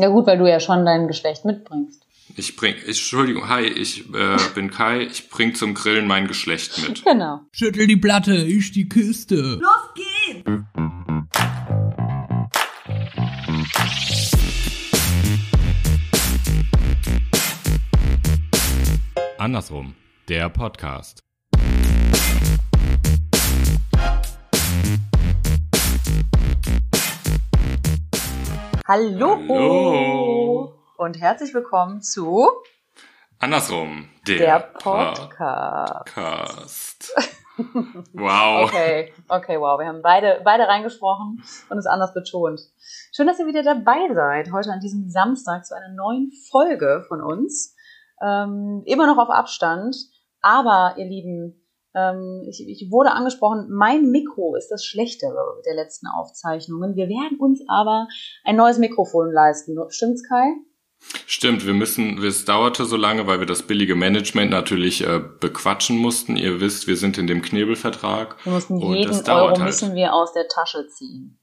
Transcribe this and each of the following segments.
Ja gut, weil du ja schon dein Geschlecht mitbringst. Ich bring, Entschuldigung, hi, ich äh, bin Kai, ich bring zum Grillen mein Geschlecht mit. Genau. Schüttel die Platte, ich die Kiste. Los geht's! Andersrum, der Podcast. Hallo. Hallo. Und herzlich willkommen zu Andersrum, der, der Podcast. Wow. Okay, okay, wow. Wir haben beide, beide reingesprochen und es anders betont. Schön, dass ihr wieder dabei seid. Heute an diesem Samstag zu einer neuen Folge von uns. Ähm, immer noch auf Abstand. Aber, ihr Lieben, ähm, ich, ich wurde angesprochen, mein Mikro ist das schlechtere der letzten Aufzeichnungen. Wir werden uns aber ein neues Mikrofon leisten. Stimmt's, Kai? Stimmt, wir müssen, es dauerte so lange, weil wir das billige Management natürlich äh, bequatschen mussten. Ihr wisst, wir sind in dem Knebelvertrag. Wir mussten jeden Euro halt. müssen wir aus der Tasche ziehen.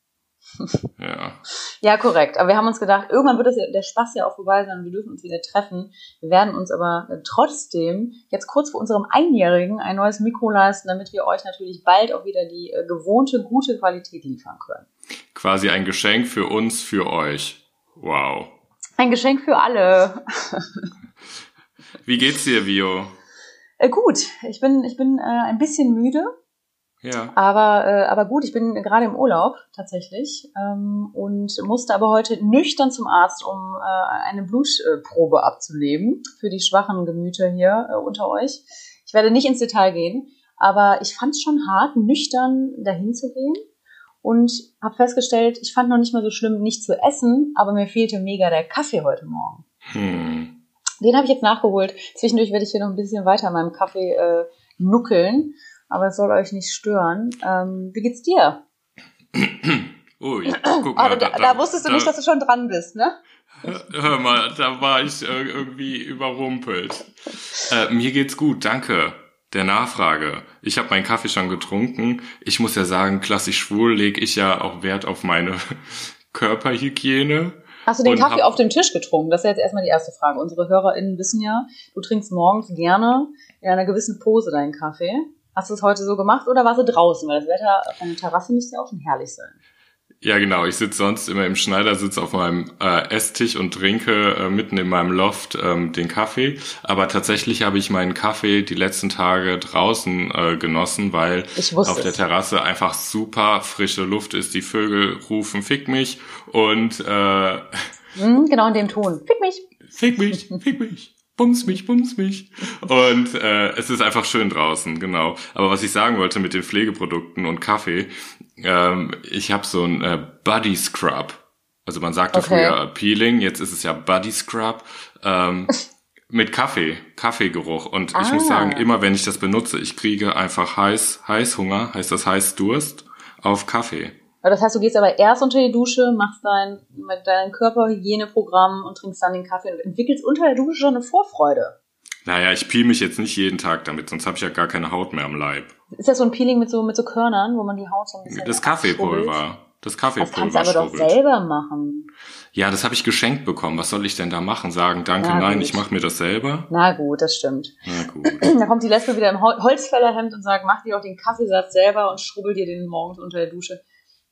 Ja. Ja, korrekt. Aber wir haben uns gedacht, irgendwann wird das der Spaß ja auch vorbei sein und wir dürfen uns wieder treffen. Wir werden uns aber trotzdem jetzt kurz vor unserem Einjährigen ein neues Mikro leisten, damit wir euch natürlich bald auch wieder die äh, gewohnte, gute Qualität liefern können. Quasi ein Geschenk für uns, für euch. Wow. Ein Geschenk für alle. Wie geht's dir, Vio? Äh, gut, ich bin, ich bin äh, ein bisschen müde, Ja. aber, äh, aber gut, ich bin gerade im Urlaub tatsächlich ähm, und musste aber heute nüchtern zum Arzt, um äh, eine Blutprobe abzunehmen für die schwachen Gemüter hier äh, unter euch. Ich werde nicht ins Detail gehen, aber ich fand es schon hart, nüchtern dahin zu gehen und habe festgestellt, ich fand noch nicht mal so schlimm, nicht zu essen, aber mir fehlte mega der Kaffee heute Morgen. Hm. Den habe ich jetzt nachgeholt. Zwischendurch werde ich hier noch ein bisschen weiter an meinem Kaffee äh, nuckeln, aber es soll euch nicht stören. Ähm, wie geht's dir? Ui, guck mal. Aber da, da wusstest du nicht, dass du schon dran bist, ne? Hör mal, da war ich äh, irgendwie überrumpelt. Äh, mir geht's gut, danke. Der Nachfrage. Ich habe meinen Kaffee schon getrunken. Ich muss ja sagen, klassisch schwul lege ich ja auch Wert auf meine Körperhygiene. Hast du den Kaffee auf dem Tisch getrunken? Das ist jetzt erstmal die erste Frage. Unsere HörerInnen wissen ja, du trinkst morgens gerne in einer gewissen Pose deinen Kaffee. Hast du es heute so gemacht oder warst du draußen? Weil das Wetter auf einer Terrasse müsste ja auch schon herrlich sein. Ja, genau. Ich sitze sonst immer im Schneidersitz auf meinem äh, Esstisch und trinke äh, mitten in meinem Loft ähm, den Kaffee. Aber tatsächlich habe ich meinen Kaffee die letzten Tage draußen äh, genossen, weil auf der. Terrasse einfach super frische Luft ist. Die Vögel rufen Fick mich und äh, Hm, genau in dem Ton. Fick mich. Fick mich, fick mich. Bums mich, bums mich. Und äh, es ist einfach schön draußen, genau. Aber was ich sagen wollte mit den Pflegeprodukten und Kaffee, ähm, ich habe so ein äh, Body Scrub. Also man sagte Okay. früher Peeling, jetzt ist es ja Body Scrub. Ähm, mit Kaffee, Kaffeegeruch. Und ich muss Ah. sagen, immer wenn ich das benutze, ich kriege einfach heiß, Heißhunger, heißt das Heißdurst, auf Kaffee. Das heißt, du gehst aber erst unter die Dusche, machst dein, mit deinem Körperhygieneprogramm und trinkst dann den Kaffee und entwickelst unter der Dusche schon eine Vorfreude. Naja, ich peel mich jetzt nicht jeden Tag damit, sonst habe ich ja gar keine Haut mehr am Leib. Ist das so ein Peeling mit so, mit so Körnern, wo man die Haut so ein bisschen Das? Kaffeepulver. Das Das kannst du Kaffeepulver aber doch schrubbelt. selber machen. Ja, das habe ich geschenkt bekommen. Was soll ich denn da machen? Sagen, danke, Na nein, gut. ich mache mir das selber? Na gut, das stimmt. Na gut. Da kommt die Lesbe wieder im Hol Holzfällerhemd und sagt, mach dir doch den Kaffeesatz selber und schrubbel dir den morgens unter der Dusche.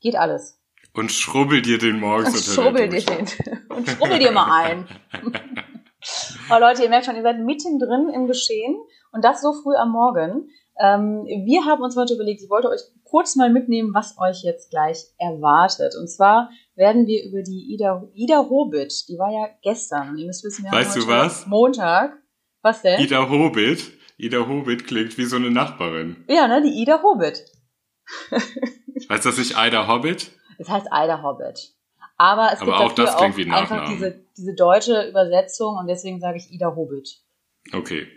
Geht alles. Und schrubbel dir den morgens Und schrubbel dir den. Und schrubbel dir mal ein. Aber Leute, ihr merkt schon, ihr seid mittendrin im Geschehen und das so früh am Morgen. Ähm, wir haben uns heute überlegt, ich wollte euch kurz mal mitnehmen, was euch jetzt gleich erwartet. Und zwar werden wir über die Ida, Ida Hobit, die war ja gestern. Und ihr müsst wissen, wir haben Weißt du heute was? Montag. Was denn? Ida Hobbit. Ida Hobbit klingt wie so eine Nachbarin. Ja, ne, die Ida Hobit. Heißt das nicht Ida Hobbit? Es heißt Ida Hobbit. Aber es Aber gibt auch dafür das klingt auch einfach diese, diese deutsche Übersetzung und deswegen sage ich Ida Hobbit. Okay.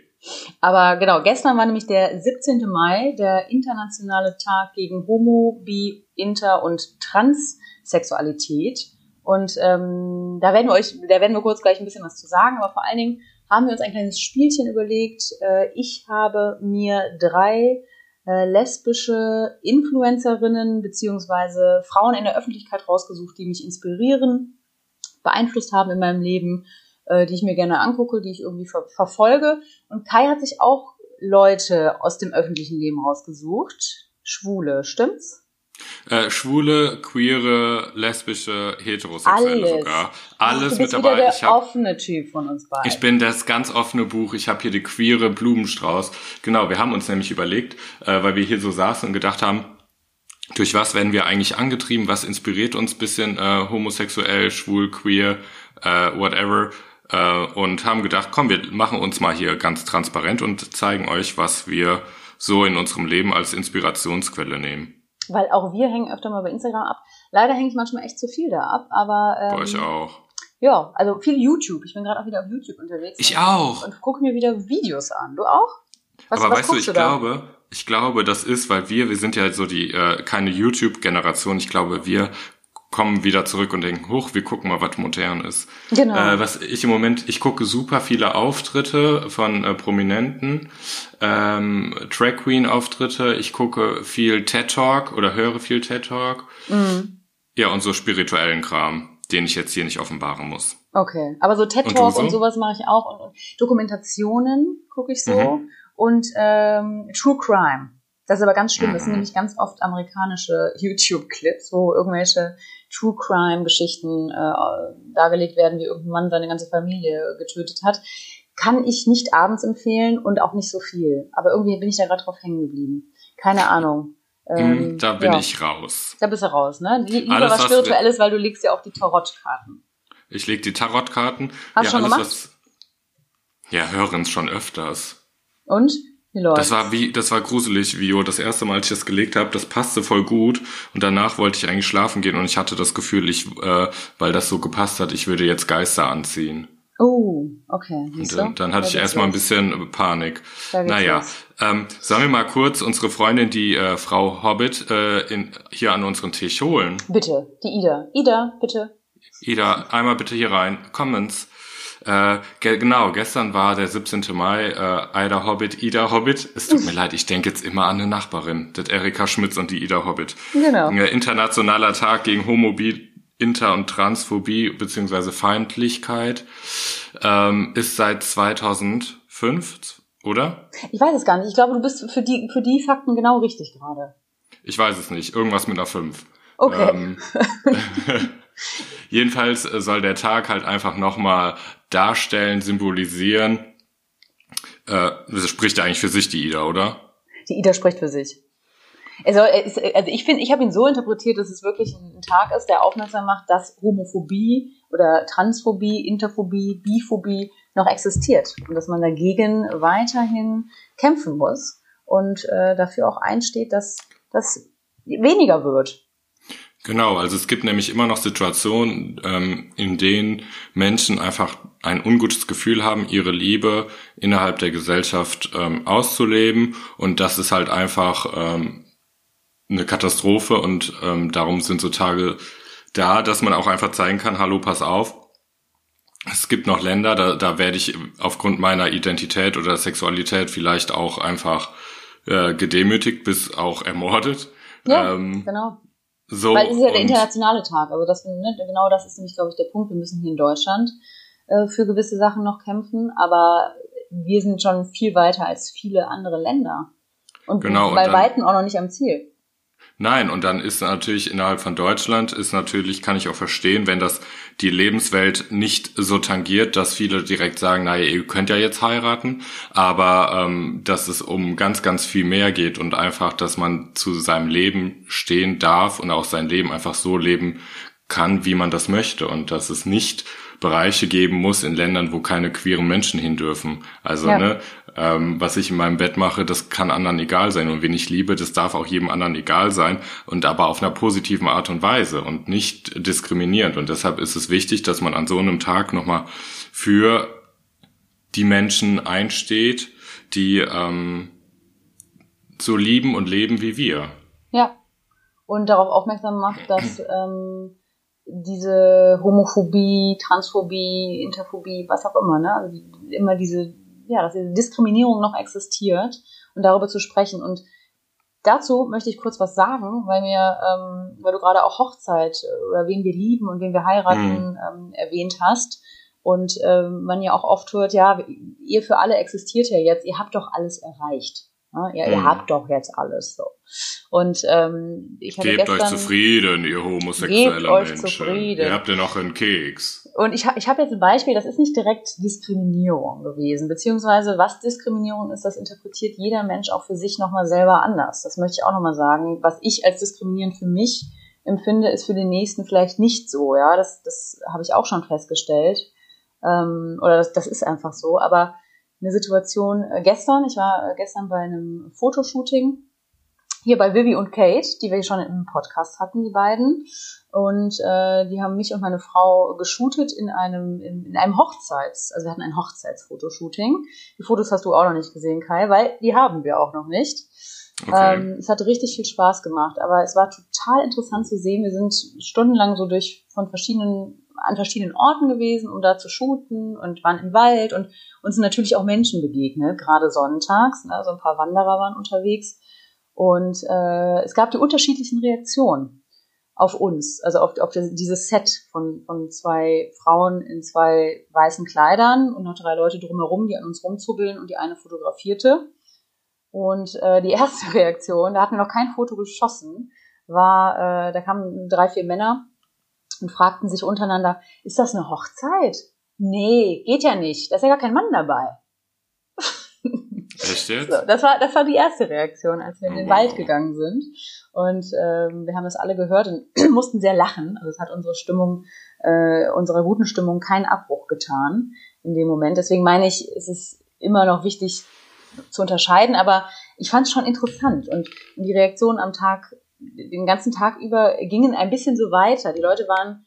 Aber genau, gestern war nämlich der 17. Mai, der internationale Tag gegen Homo, Bi, Inter und Transsexualität. Und ähm, da werden wir euch, da werden wir kurz gleich ein bisschen was zu sagen, aber vor allen Dingen haben wir uns ein kleines Spielchen überlegt. Äh, ich habe mir drei äh, lesbische Influencerinnen beziehungsweise Frauen in der Öffentlichkeit rausgesucht, die mich inspirieren beeinflusst haben in meinem Leben, äh, die ich mir gerne angucke, die ich irgendwie ver verfolge. Und Kai hat sich auch Leute aus dem öffentlichen Leben rausgesucht. Schwule, stimmt's? Äh, schwule, queere, lesbische, heterosexuelle Alles. sogar. Ach, Alles du mit dabei. Ich hab, offene Typ von uns beiden. Ich bin das ganz offene Buch. Ich habe hier die queere Blumenstrauß. Genau, wir haben uns nämlich überlegt, äh, weil wir hier so saßen und gedacht haben, durch was werden wir eigentlich angetrieben? Was inspiriert uns bisschen äh, homosexuell, schwul, queer, äh, whatever? Äh, und haben gedacht, komm, wir machen uns mal hier ganz transparent und zeigen euch, was wir so in unserem Leben als Inspirationsquelle nehmen. Weil auch wir hängen öfter mal bei Instagram ab. Leider hänge ich manchmal echt zu viel da ab, aber ähm, euch auch. ja, also viel YouTube. Ich bin gerade auch wieder auf YouTube unterwegs. Ich und, auch. Und gucke mir wieder Videos an. Du auch? Was, Aber was weißt du, ich da? glaube, ich glaube, das ist, weil wir, wir sind ja so die äh, keine YouTube-Generation. Ich glaube, wir kommen wieder zurück und denken, hoch, wir gucken mal, was modern ist. Genau. Äh, was ich im Moment, ich gucke super viele Auftritte von äh, Prominenten, ähm, Drag Queen Auftritte. Ich gucke viel TED Talk oder höre viel TED Talk. Mhm. Ja und so spirituellen Kram, den ich jetzt hier nicht offenbaren muss. Okay, aber so TED Und Talk und, so? sowas mache ich auch und, und Dokumentationen gucke ich so Mhm. und ähm, True Crime. Das ist aber ganz schlimm. Das sind Mhm. nämlich ganz oft amerikanische YouTube-Clips, wo irgendwelche True Crime-Geschichten äh, dargelegt werden, wie irgendein Mann seine ganze Familie getötet hat. Kann ich nicht abends empfehlen und auch nicht so viel. Aber irgendwie bin ich da gerade drauf hängen geblieben. Keine Ahnung. Ähm, Hm, da bin ja. ich raus. Da bist du raus, ne? Lie- Lieber Alles, was was Spirituelles, weil du legst ja auch die Tarotkarten. Ich leg die Tarotkarten. Hast du schon gemacht? was. Ja, hören es schon öfters. Und? Läuft's? Das war wie, das war gruselig, Vio. Das erste Mal, als ich das gelegt habe, das passte voll gut. Und danach wollte ich eigentlich schlafen gehen und ich hatte das Gefühl, ich, äh, weil das so gepasst hat, ich würde jetzt Geister anziehen. Oh, okay. Und dann, du? dann hatte Da ich erstmal ein bisschen Panik. Da geht's Naja, los. ähm, sollen wir mal kurz unsere Freundin, die äh, Frau Hobbit, äh, in, hier an unseren Tisch holen? Bitte, die Ida. Ida, bitte. Ida, einmal bitte hier rein. Comments. Äh, ge genau, gestern war der 17. Mai, äh, Ida Hobbit, Ida Hobbit. Es tut mir leid, ich denke jetzt immer an eine Nachbarin, das Erika Schmitz und die Ida Hobbit. Genau. Äh, internationaler Tag gegen Homobi, Inter- und Transphobie beziehungsweise Feindlichkeit ähm, ist seit 2005, oder? Ich weiß es gar nicht. Ich glaube, du bist für die, für die Fakten genau richtig gerade. Ich weiß es nicht. Irgendwas mit einer 5. Okay. Ähm, jedenfalls soll der Tag halt einfach nochmal darstellen, symbolisieren. Äh, das spricht eigentlich für sich, die Ida, oder? Die Ida spricht für sich. Also, also ich finde, ich habe ihn so interpretiert, dass es wirklich ein Tag ist, der aufmerksam macht, dass Homophobie oder Transphobie, Interphobie, Biphobie noch existiert und dass man dagegen weiterhin kämpfen muss und äh, dafür auch einsteht, dass das weniger wird. Genau, also es gibt nämlich immer noch Situationen, ähm, in denen Menschen einfach ein ungutes Gefühl haben, ihre Liebe innerhalb der Gesellschaft ähm, auszuleben. Und das ist halt einfach ähm, eine Katastrophe und ähm, darum sind so Tage da, dass man auch einfach zeigen kann, hallo, pass auf. Es gibt noch Länder, da, da werde ich aufgrund meiner Identität oder Sexualität vielleicht auch einfach äh, gedemütigt bis auch ermordet. Ja, Ähm, genau. so, Weil es ist ja der internationale Tag. Also das, ne, genau das ist nämlich, glaube ich, der Punkt. Wir müssen hier in Deutschland äh, für gewisse Sachen noch kämpfen, aber wir sind schon viel weiter als viele andere Länder. Und Genau, und bei dann- Weitem auch noch nicht am Ziel. Nein, und dann ist natürlich innerhalb von Deutschland ist natürlich, kann ich auch verstehen, wenn das die Lebenswelt nicht so tangiert, dass viele direkt sagen, naja, ihr könnt ja jetzt heiraten, aber ähm, dass es um ganz, ganz viel mehr geht und einfach, dass man zu seinem Leben stehen darf und auch sein Leben einfach so leben kann, wie man das möchte und dass es nicht Bereiche geben muss in Ländern, wo keine queeren Menschen hin dürfen. Also, Ja. ne, ähm, was ich in meinem Bett mache, das kann anderen egal sein. Und wen ich liebe, das darf auch jedem anderen egal sein. Und aber auf einer positiven Art und Weise und nicht diskriminierend. Und deshalb ist es wichtig, dass man an so einem Tag nochmal für die Menschen einsteht, die ähm, so lieben und leben wie wir. Ja. Und darauf aufmerksam macht, dass ähm, diese Homophobie, Transphobie, Interphobie, was auch immer, ne? Also immer diese, ja, dass diese Diskriminierung noch existiert und darüber zu sprechen. Und dazu möchte ich kurz was sagen, weil mir, ähm, weil du gerade auch Hochzeit äh, oder wen wir lieben und wen wir heiraten Mhm. ähm, erwähnt hast. Und ähm, man ja auch oft hört, ja, ihr für alle existiert ja jetzt, ihr habt doch alles erreicht. Ja, ihr, ihr Mhm. habt doch jetzt alles so. Und ähm, ich hatte Gebt gestern, euch zufrieden, ihr homosexuelle Gebt euch Menschen. zufrieden. Ihr habt ja noch einen Keks. Und ich, ich habe jetzt ein Beispiel, das ist nicht direkt Diskriminierung gewesen, beziehungsweise was Diskriminierung ist, das interpretiert jeder Mensch auch für sich nochmal selber anders. Das möchte ich auch nochmal sagen. Was ich als diskriminierend für mich empfinde, ist für den Nächsten vielleicht nicht so. Ja, das, das habe ich auch schon festgestellt. Ähm, oder das, das ist einfach so. Aber eine Situation äh, gestern, ich war äh, gestern bei einem Fotoshooting hier bei Vivi und Kate, die wir schon im Podcast hatten, die beiden. Und äh, die haben mich und meine Frau geshootet in einem, in, in einem Hochzeits-, also wir hatten ein Hochzeitsfotoshooting. Die Fotos hast du auch noch nicht gesehen, Kai, weil die haben wir auch noch nicht. Okay. Ähm, es hat richtig viel Spaß gemacht, aber es war total interessant zu sehen. Wir sind stundenlang so durch von verschiedenen an verschiedenen Orten gewesen, um da zu shooten und waren im Wald und uns sind natürlich auch Menschen begegnet, gerade sonntags. Ne, so ein paar Wanderer waren unterwegs und äh, es gab die unterschiedlichen Reaktionen auf uns, also auf, auf dieses Set von, von zwei Frauen in zwei weißen Kleidern und noch drei Leute drumherum, die an uns rumzubbeln und die eine fotografierte. Und äh, die erste Reaktion, da hatten wir noch kein Foto geschossen, war, äh, da kamen drei, vier Männer und fragten sich untereinander, ist das eine Hochzeit? Nee, geht ja nicht, da ist ja gar kein Mann dabei. Echt jetzt? So, das war, das war die erste Reaktion, als wir in den wow. Wald gegangen sind. Und ähm, wir haben das alle gehört und mussten sehr lachen. Also es hat unsere Stimmung, äh, unserer guten Stimmung keinen Abbruch getan in dem Moment. Deswegen meine ich, es ist immer noch wichtig zu unterscheiden, aber ich fand es schon interessant. Und die Reaktionen am Tag, den ganzen Tag über, gingen ein bisschen so weiter. Die Leute waren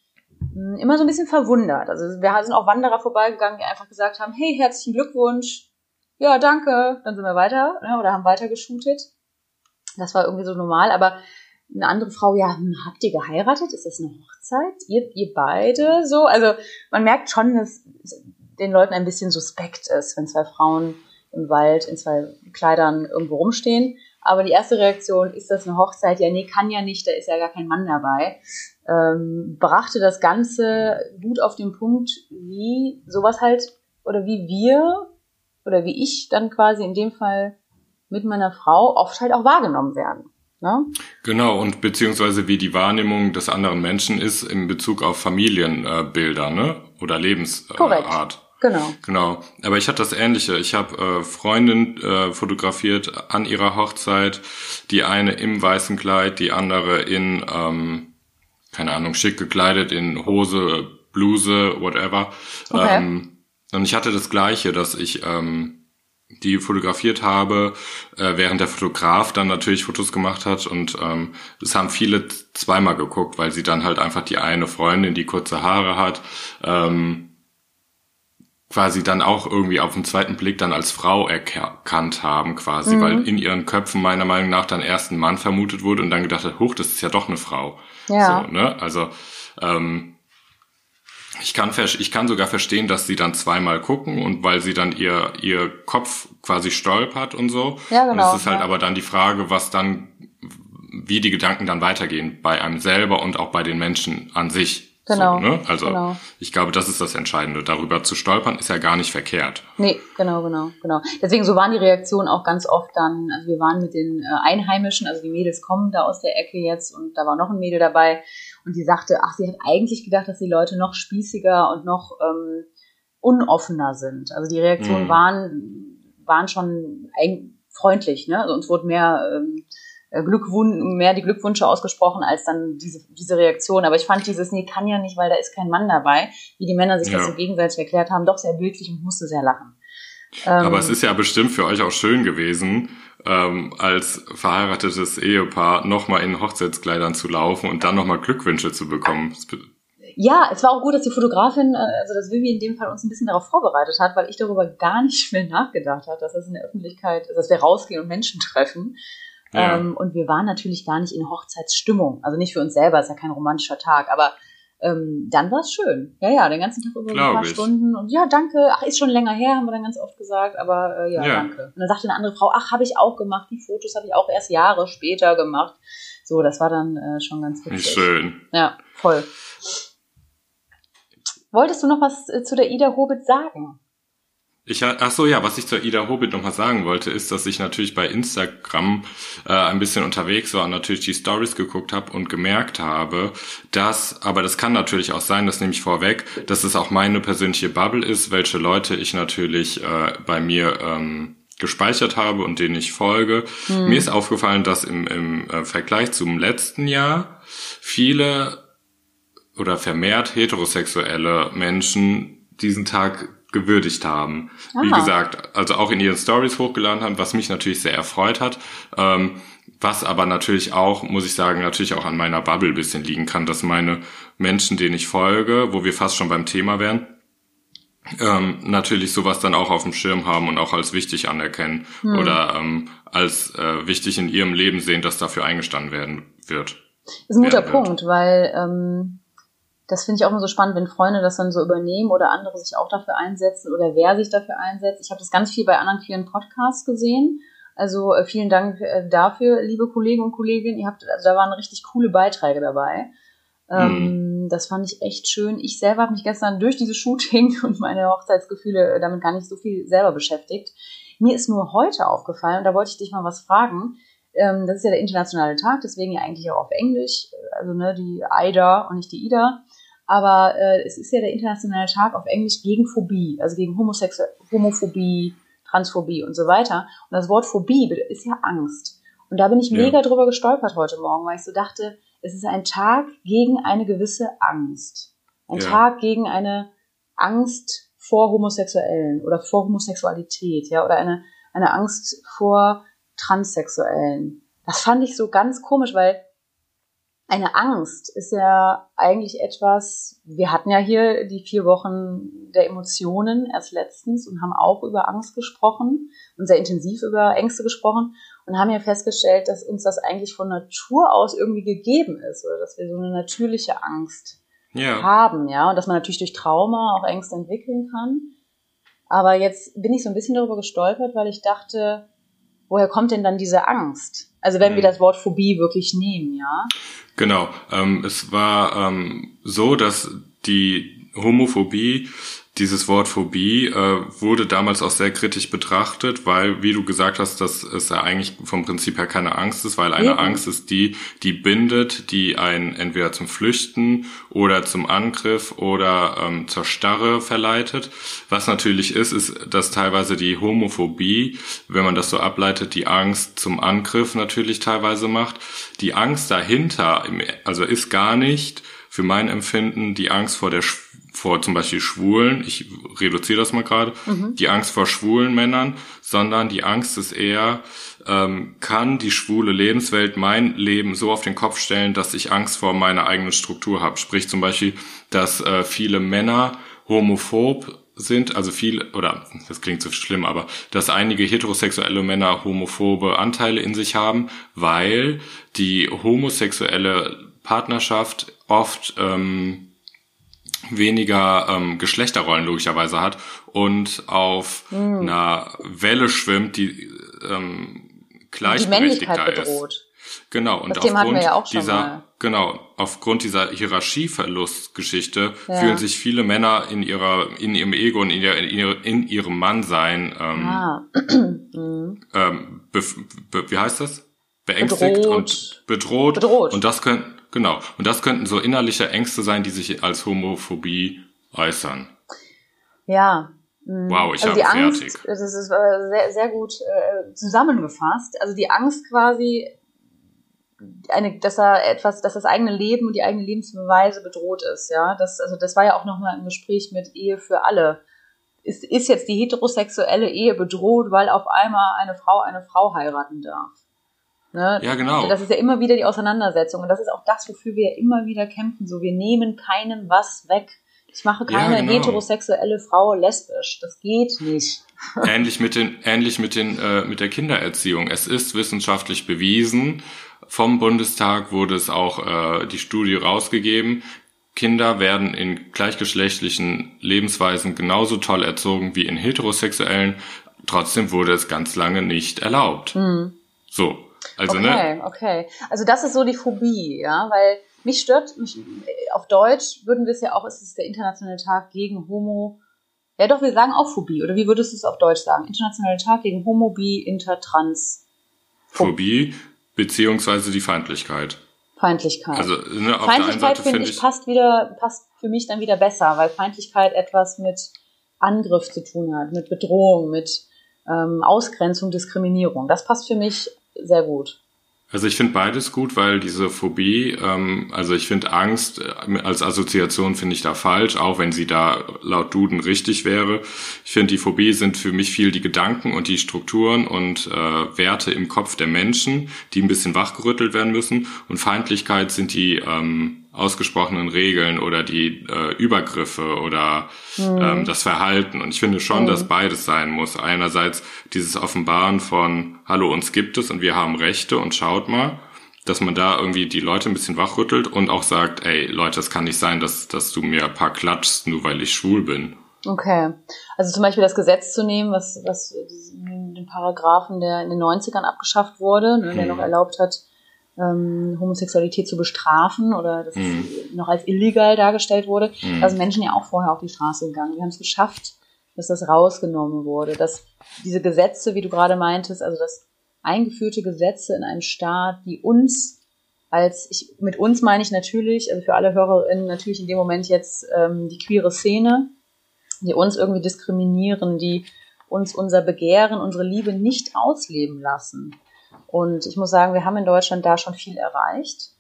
mh, immer so ein bisschen verwundert. Also wir sind auch Wanderer vorbeigegangen, die einfach gesagt haben, hey, herzlichen Glückwunsch, ja, danke, dann sind wir weiter ne, oder haben weiter geshootet. Das war irgendwie so normal, aber eine andere Frau, ja, hm, habt ihr geheiratet? Ist das eine Hochzeit? Ihr, ihr beide so? Also man merkt schon, dass es den Leuten ein bisschen suspekt ist, wenn zwei Frauen im Wald in zwei Kleidern irgendwo rumstehen. Aber die erste Reaktion, ist das eine Hochzeit? Ja, nee, kann ja nicht, da ist ja gar kein Mann dabei. Ähm, brachte das Ganze gut auf den Punkt, wie sowas halt, oder wie wir oder wie ich dann quasi in dem Fall mit meiner Frau oft halt auch wahrgenommen werden. Ne? Genau, und beziehungsweise wie die Wahrnehmung des anderen Menschen ist in Bezug auf Familienbilder, ne? Oder. Lebensart. Genau. Genau, aber ich hatte das Ähnliche. Ich habe äh, Freundin äh, fotografiert an ihrer Hochzeit. Die eine im weißen Kleid, die andere in, ähm, keine Ahnung, schick gekleidet, in Hose, Bluse, whatever. Okay. Ähm, und ich hatte das Gleiche, dass ich ähm, die fotografiert habe, äh, während der Fotograf dann natürlich Fotos gemacht hat und ähm, das haben viele zweimal geguckt, weil sie dann halt einfach die eine Freundin, die kurze Haare hat, ähm, quasi dann auch irgendwie auf den zweiten Blick dann als Frau erkannt haben, quasi, Mhm. weil in ihren Köpfen meiner Meinung nach dann erst ein Mann vermutet wurde und dann gedacht hat, huch, das ist ja doch eine Frau. Ja. So, ne? Also ähm, ich kann, ich kann sogar verstehen, dass sie dann zweimal gucken und weil sie dann ihr, ihr Kopf quasi stolpert und so. Ja, Und genau, es ist halt ja. aber dann die Frage, was dann, wie die Gedanken dann weitergehen bei einem selber und auch bei den Menschen an sich. Genau, So, ne? Also genau. ich glaube, das ist das Entscheidende. Darüber zu stolpern ist ja gar nicht verkehrt. Nee, genau, genau, genau. Deswegen, so waren die Reaktionen auch ganz oft dann, also wir waren mit den äh, Einheimischen, also die Mädels kommen da aus der Ecke jetzt und da war noch ein Mädel dabei und die sagte, ach, sie hat eigentlich gedacht, dass die Leute noch spießiger und noch ähm, unoffener sind. Also die Reaktionen Mhm. waren, waren schon freundlich, ne? Also uns wurde mehr ähm, äh, Glückwun mehr die Glückwünsche ausgesprochen als dann diese, diese Reaktion. Aber ich fand dieses, nee, kann ja nicht, weil da ist kein Mann dabei, wie die Männer sich das Ja. so gegenseitig erklärt haben, doch sehr bildlich und musste sehr lachen. Ähm, Aber es ist ja bestimmt für euch auch schön gewesen, ähm, als verheiratetes Ehepaar nochmal in Hochzeitskleidern zu laufen und dann nochmal Glückwünsche zu bekommen. Das be- ja, es war auch gut, dass die Fotografin, äh, also dass Vivi in dem Fall uns ein bisschen darauf vorbereitet hat, weil ich darüber gar nicht mehr nachgedacht habe, dass das in der Öffentlichkeit, dass wir rausgehen und Menschen treffen. Ja. Ähm, und wir waren natürlich gar nicht in Hochzeitsstimmung. Also nicht für uns selber, ist ja kein romantischer Tag, aber ähm, dann war es schön. Ja, ja, den ganzen Tag über Glaub ein paar ich. Stunden und ja, danke. Ach, ist schon länger her, haben wir dann ganz oft gesagt, aber äh, ja, Ja. danke. Und dann sagte eine andere Frau, ach, habe ich auch gemacht. Die Fotos habe ich auch erst Jahre später gemacht. So, das war dann äh, schon ganz witzig. schön. Ja, voll. Wolltest du noch was äh, zu der Ida Hobbit sagen? Ich, ach so, ja, was ich zur Ida Hobbit nochmal sagen wollte, ist, dass ich natürlich bei Instagram äh, ein bisschen unterwegs war und natürlich die Stories geguckt habe und gemerkt habe, dass, aber das kann natürlich auch sein, das nehme ich vorweg, dass es auch meine persönliche Bubble ist, welche Leute ich natürlich äh, bei mir ähm, gespeichert habe und denen ich folge. Mir ist aufgefallen, dass im, im äh, Vergleich zum letzten Jahr viele oder vermehrt heterosexuelle Menschen diesen Tag gewürdigt haben. Wie Ah. gesagt, also auch in ihren Stories hochgeladen haben, was mich natürlich sehr erfreut hat. Ähm, was aber natürlich auch, muss ich sagen, natürlich auch an meiner Bubble ein bisschen liegen kann, dass meine Menschen, denen ich folge, wo wir fast schon beim Thema wären, ähm, natürlich sowas dann auch auf dem Schirm haben und auch als wichtig anerkennen oder ähm, als äh, wichtig in ihrem Leben sehen, dass dafür eingestanden werden wird. ist ein guter. Punkt, weil ähm, das finde ich auch immer so spannend, wenn Freunde das dann so übernehmen oder andere sich auch dafür einsetzen oder wer sich dafür einsetzt. Ich habe das ganz viel bei anderen vielen Podcasts gesehen. Also äh, vielen Dank äh, dafür, liebe Kollegen und Kolleginnen. Ihr habt, also da waren richtig coole Beiträge dabei. Ähm, Das fand ich echt schön. Ich selber habe mich gestern durch dieses Shooting und meine Hochzeitsgefühle äh, damit gar nicht so viel selber beschäftigt. Mir ist nur heute aufgefallen, und da wollte ich dich mal was fragen. Ähm, das ist ja der internationale Tag, deswegen ja eigentlich auch auf Englisch, also ne, die AIDA und nicht die IDA. Aber äh, es ist ja der internationale Tag auf Englisch gegen Phobie, also gegen Homosexu Homophobie, Transphobie und so weiter. Und das Wort Phobie ist ja Angst. Und da bin ich Ja. mega drüber gestolpert heute Morgen, weil ich so dachte, es ist ein Tag gegen eine gewisse Angst. Ein Ja. Tag gegen eine Angst vor Homosexuellen oder vor Homosexualität, ja, oder eine, eine Angst vor Transsexuellen. Das fand ich so ganz komisch, weil eine Angst ist ja eigentlich etwas, wir hatten ja hier die vier Wochen der Emotionen erst letztens und haben auch über Angst gesprochen und sehr intensiv über Ängste gesprochen und haben ja festgestellt, dass uns das eigentlich von Natur aus irgendwie gegeben ist oder dass wir so eine natürliche Angst Ja. haben, ja, und dass man natürlich durch Trauma auch Ängste entwickeln kann. Aber jetzt bin ich so ein bisschen darüber gestolpert, weil ich dachte, woher kommt denn dann diese Angst? Also wenn wir Mhm. das Wort Phobie wirklich nehmen, ja. Genau. Ähm, es war ähm, so, dass die Homophobie, dieses Wort Phobie, äh, wurde damals auch sehr kritisch betrachtet, weil, wie du gesagt hast, dass es ja eigentlich vom Prinzip her keine Angst ist, weil eine Eben. Angst ist die, die bindet, die einen entweder zum Flüchten oder zum Angriff oder ähm, zur Starre verleitet. Was natürlich ist, ist, dass teilweise die Homophobie, wenn man das so ableitet, die Angst zum Angriff natürlich teilweise macht. Die Angst dahinter, also ist gar nicht für mein Empfinden die Angst vor der vor zum Beispiel Schwulen, ich reduziere das mal gerade, die Angst vor schwulen Männern, sondern die Angst ist eher, ähm, kann die schwule Lebenswelt mein Leben so auf den Kopf stellen, dass ich Angst vor meiner eigenen Struktur habe. Sprich zum Beispiel, dass äh, viele Männer homophob sind, also viel, oder das klingt so schlimm, aber dass einige heterosexuelle Männer homophobe Anteile in sich haben, weil die homosexuelle Partnerschaft oft ähm, weniger ähm, Geschlechterrollen logischerweise hat und auf Hm. einer Welle schwimmt, die ähm, Die gleichberechtigter Männlichkeit ist. Genau, und Das aufgrund ja dieser, mal. genau, aufgrund dieser Hierarchieverlustgeschichte Ja. fühlen sich viele Männer in ihrer, in ihrem Ego und in, ihr, in, ihr, in ihrem Mannsein, ähm, Ah. Mhm. ähm, be, wie heißt das? Beängstigt Bedroht. und bedroht. Bedroht. Und das könnten, genau, und das könnten so innerliche Ängste sein, die sich als Homophobie äußern. Ja. Wow, ich also habe Angst, fertig. das ist äh, sehr, sehr gut äh, zusammengefasst. Also die Angst quasi, eine, dass er etwas, dass das eigene Leben und die eigene Lebensweise bedroht ist, ja. Das, also das war ja auch nochmal im Gespräch mit Ehe für alle. Ist, ist jetzt die heterosexuelle Ehe bedroht, weil auf einmal eine Frau eine Frau heiraten darf? Ne? Ja, genau. Das ist ja immer wieder die Auseinandersetzung. Und das ist auch das, wofür wir immer wieder kämpfen. So, wir nehmen keinem was weg. Ich mache Ja, keine genau. heterosexuelle Frau lesbisch. Das geht nicht. ähnlich mit den ähnlich mit den äh, mit der Kindererziehung. Es ist wissenschaftlich bewiesen. Vom Bundestag wurde es auch äh, die Studie rausgegeben. Kinder werden in gleichgeschlechtlichen Lebensweisen genauso toll erzogen wie in heterosexuellen. Trotzdem wurde es ganz lange nicht erlaubt. Hm. So. Also, okay, ne? okay. Also das ist so die Phobie, ja, weil mich stört, mich, auf Deutsch würden wir es ja auch, es ist der internationale Tag gegen Homo, ja doch, wir sagen auch Phobie, oder wie würdest du es auf Deutsch sagen? Internationaler Tag gegen Homo, Bi, Inter, Trans. Phobie, beziehungsweise die Feindlichkeit. Feindlichkeit. Also, ne, auf Feindlichkeit finde ich ich, passt wieder, passt für mich dann wieder besser, weil Feindlichkeit etwas mit Angriff zu tun hat, mit Bedrohung, mit ähm, Ausgrenzung, Diskriminierung. Das passt für mich sehr gut. Also ich finde beides gut, weil diese Phobie, ähm, also ich finde Angst äh, als Assoziation finde ich da falsch, auch wenn sie da laut Duden richtig wäre. Ich finde die Phobie sind für mich viel die Gedanken und die Strukturen und äh, Werte im Kopf der Menschen, die ein bisschen wachgerüttelt werden müssen. Und Feindlichkeit sind die ähm, ausgesprochenen Regeln oder die äh, Übergriffe oder ähm, das Verhalten. Und ich finde schon, dass beides sein muss. Einerseits dieses Offenbaren von, hallo, uns gibt es und wir haben Rechte und schaut mal, dass man da irgendwie die Leute ein bisschen wachrüttelt und auch sagt, ey, Leute, es kann nicht sein, dass, dass du mir ein paar klatschst, nur weil ich schwul bin. Okay. Also zum Beispiel das Gesetz zu nehmen, was, was den Paragraphen, der in den 90ern abgeschafft wurde, ne, der Mhm. noch erlaubt hat, ähm, Homosexualität zu bestrafen oder das Mhm. noch als illegal dargestellt wurde. Mhm. Da sind Menschen ja auch vorher auf die Straße gegangen. Wir haben es geschafft, dass das rausgenommen wurde, dass diese Gesetze, wie du gerade meintest, also dass eingeführte Gesetze in einem Staat, die uns als, ich, mit uns meine ich natürlich, also für alle HörerInnen natürlich in dem Moment jetzt ähm, die queere Szene, die uns irgendwie diskriminieren, die uns unser Begehren, unsere Liebe nicht ausleben lassen. Und ich muss sagen, wir haben in Deutschland da schon viel erreicht.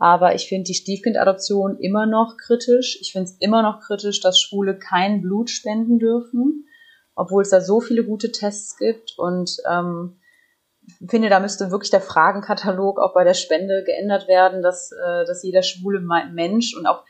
Aber ich finde die Stiefkindadoption immer noch kritisch. Ich finde es immer noch kritisch, dass Schwule kein Blut spenden dürfen, obwohl es da so viele gute Tests gibt. Und ähm, finde, da müsste wirklich der Fragenkatalog auch bei der Spende geändert werden, dass, äh, dass jeder schwule Me- Mensch und auch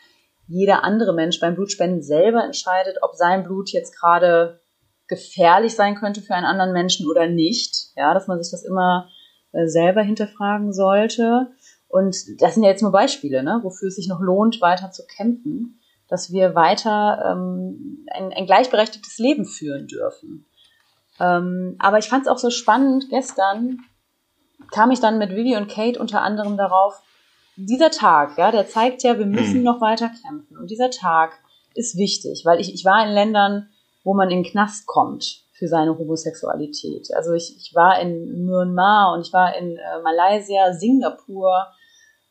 jeder andere Mensch beim Blutspenden selber entscheidet, ob sein Blut jetzt gerade gefährlich sein könnte für einen anderen Menschen oder nicht. Ja, dass man sich das immer selber hinterfragen sollte. Und das sind ja jetzt nur Beispiele, ne, wofür es sich noch lohnt, weiter zu kämpfen, dass wir weiter ähm, ein, ein gleichberechtigtes Leben führen dürfen. Ähm, aber ich fand es auch so spannend, gestern kam ich dann mit Vivi und Kate unter anderem darauf, dieser Tag, ja, der zeigt ja, wir müssen Hm. noch weiter kämpfen. Und dieser Tag ist wichtig, weil ich, ich war in Ländern, wo man in den Knast kommt für seine Homosexualität. Also ich, ich war in Myanmar und ich war in äh, Malaysia, Singapur.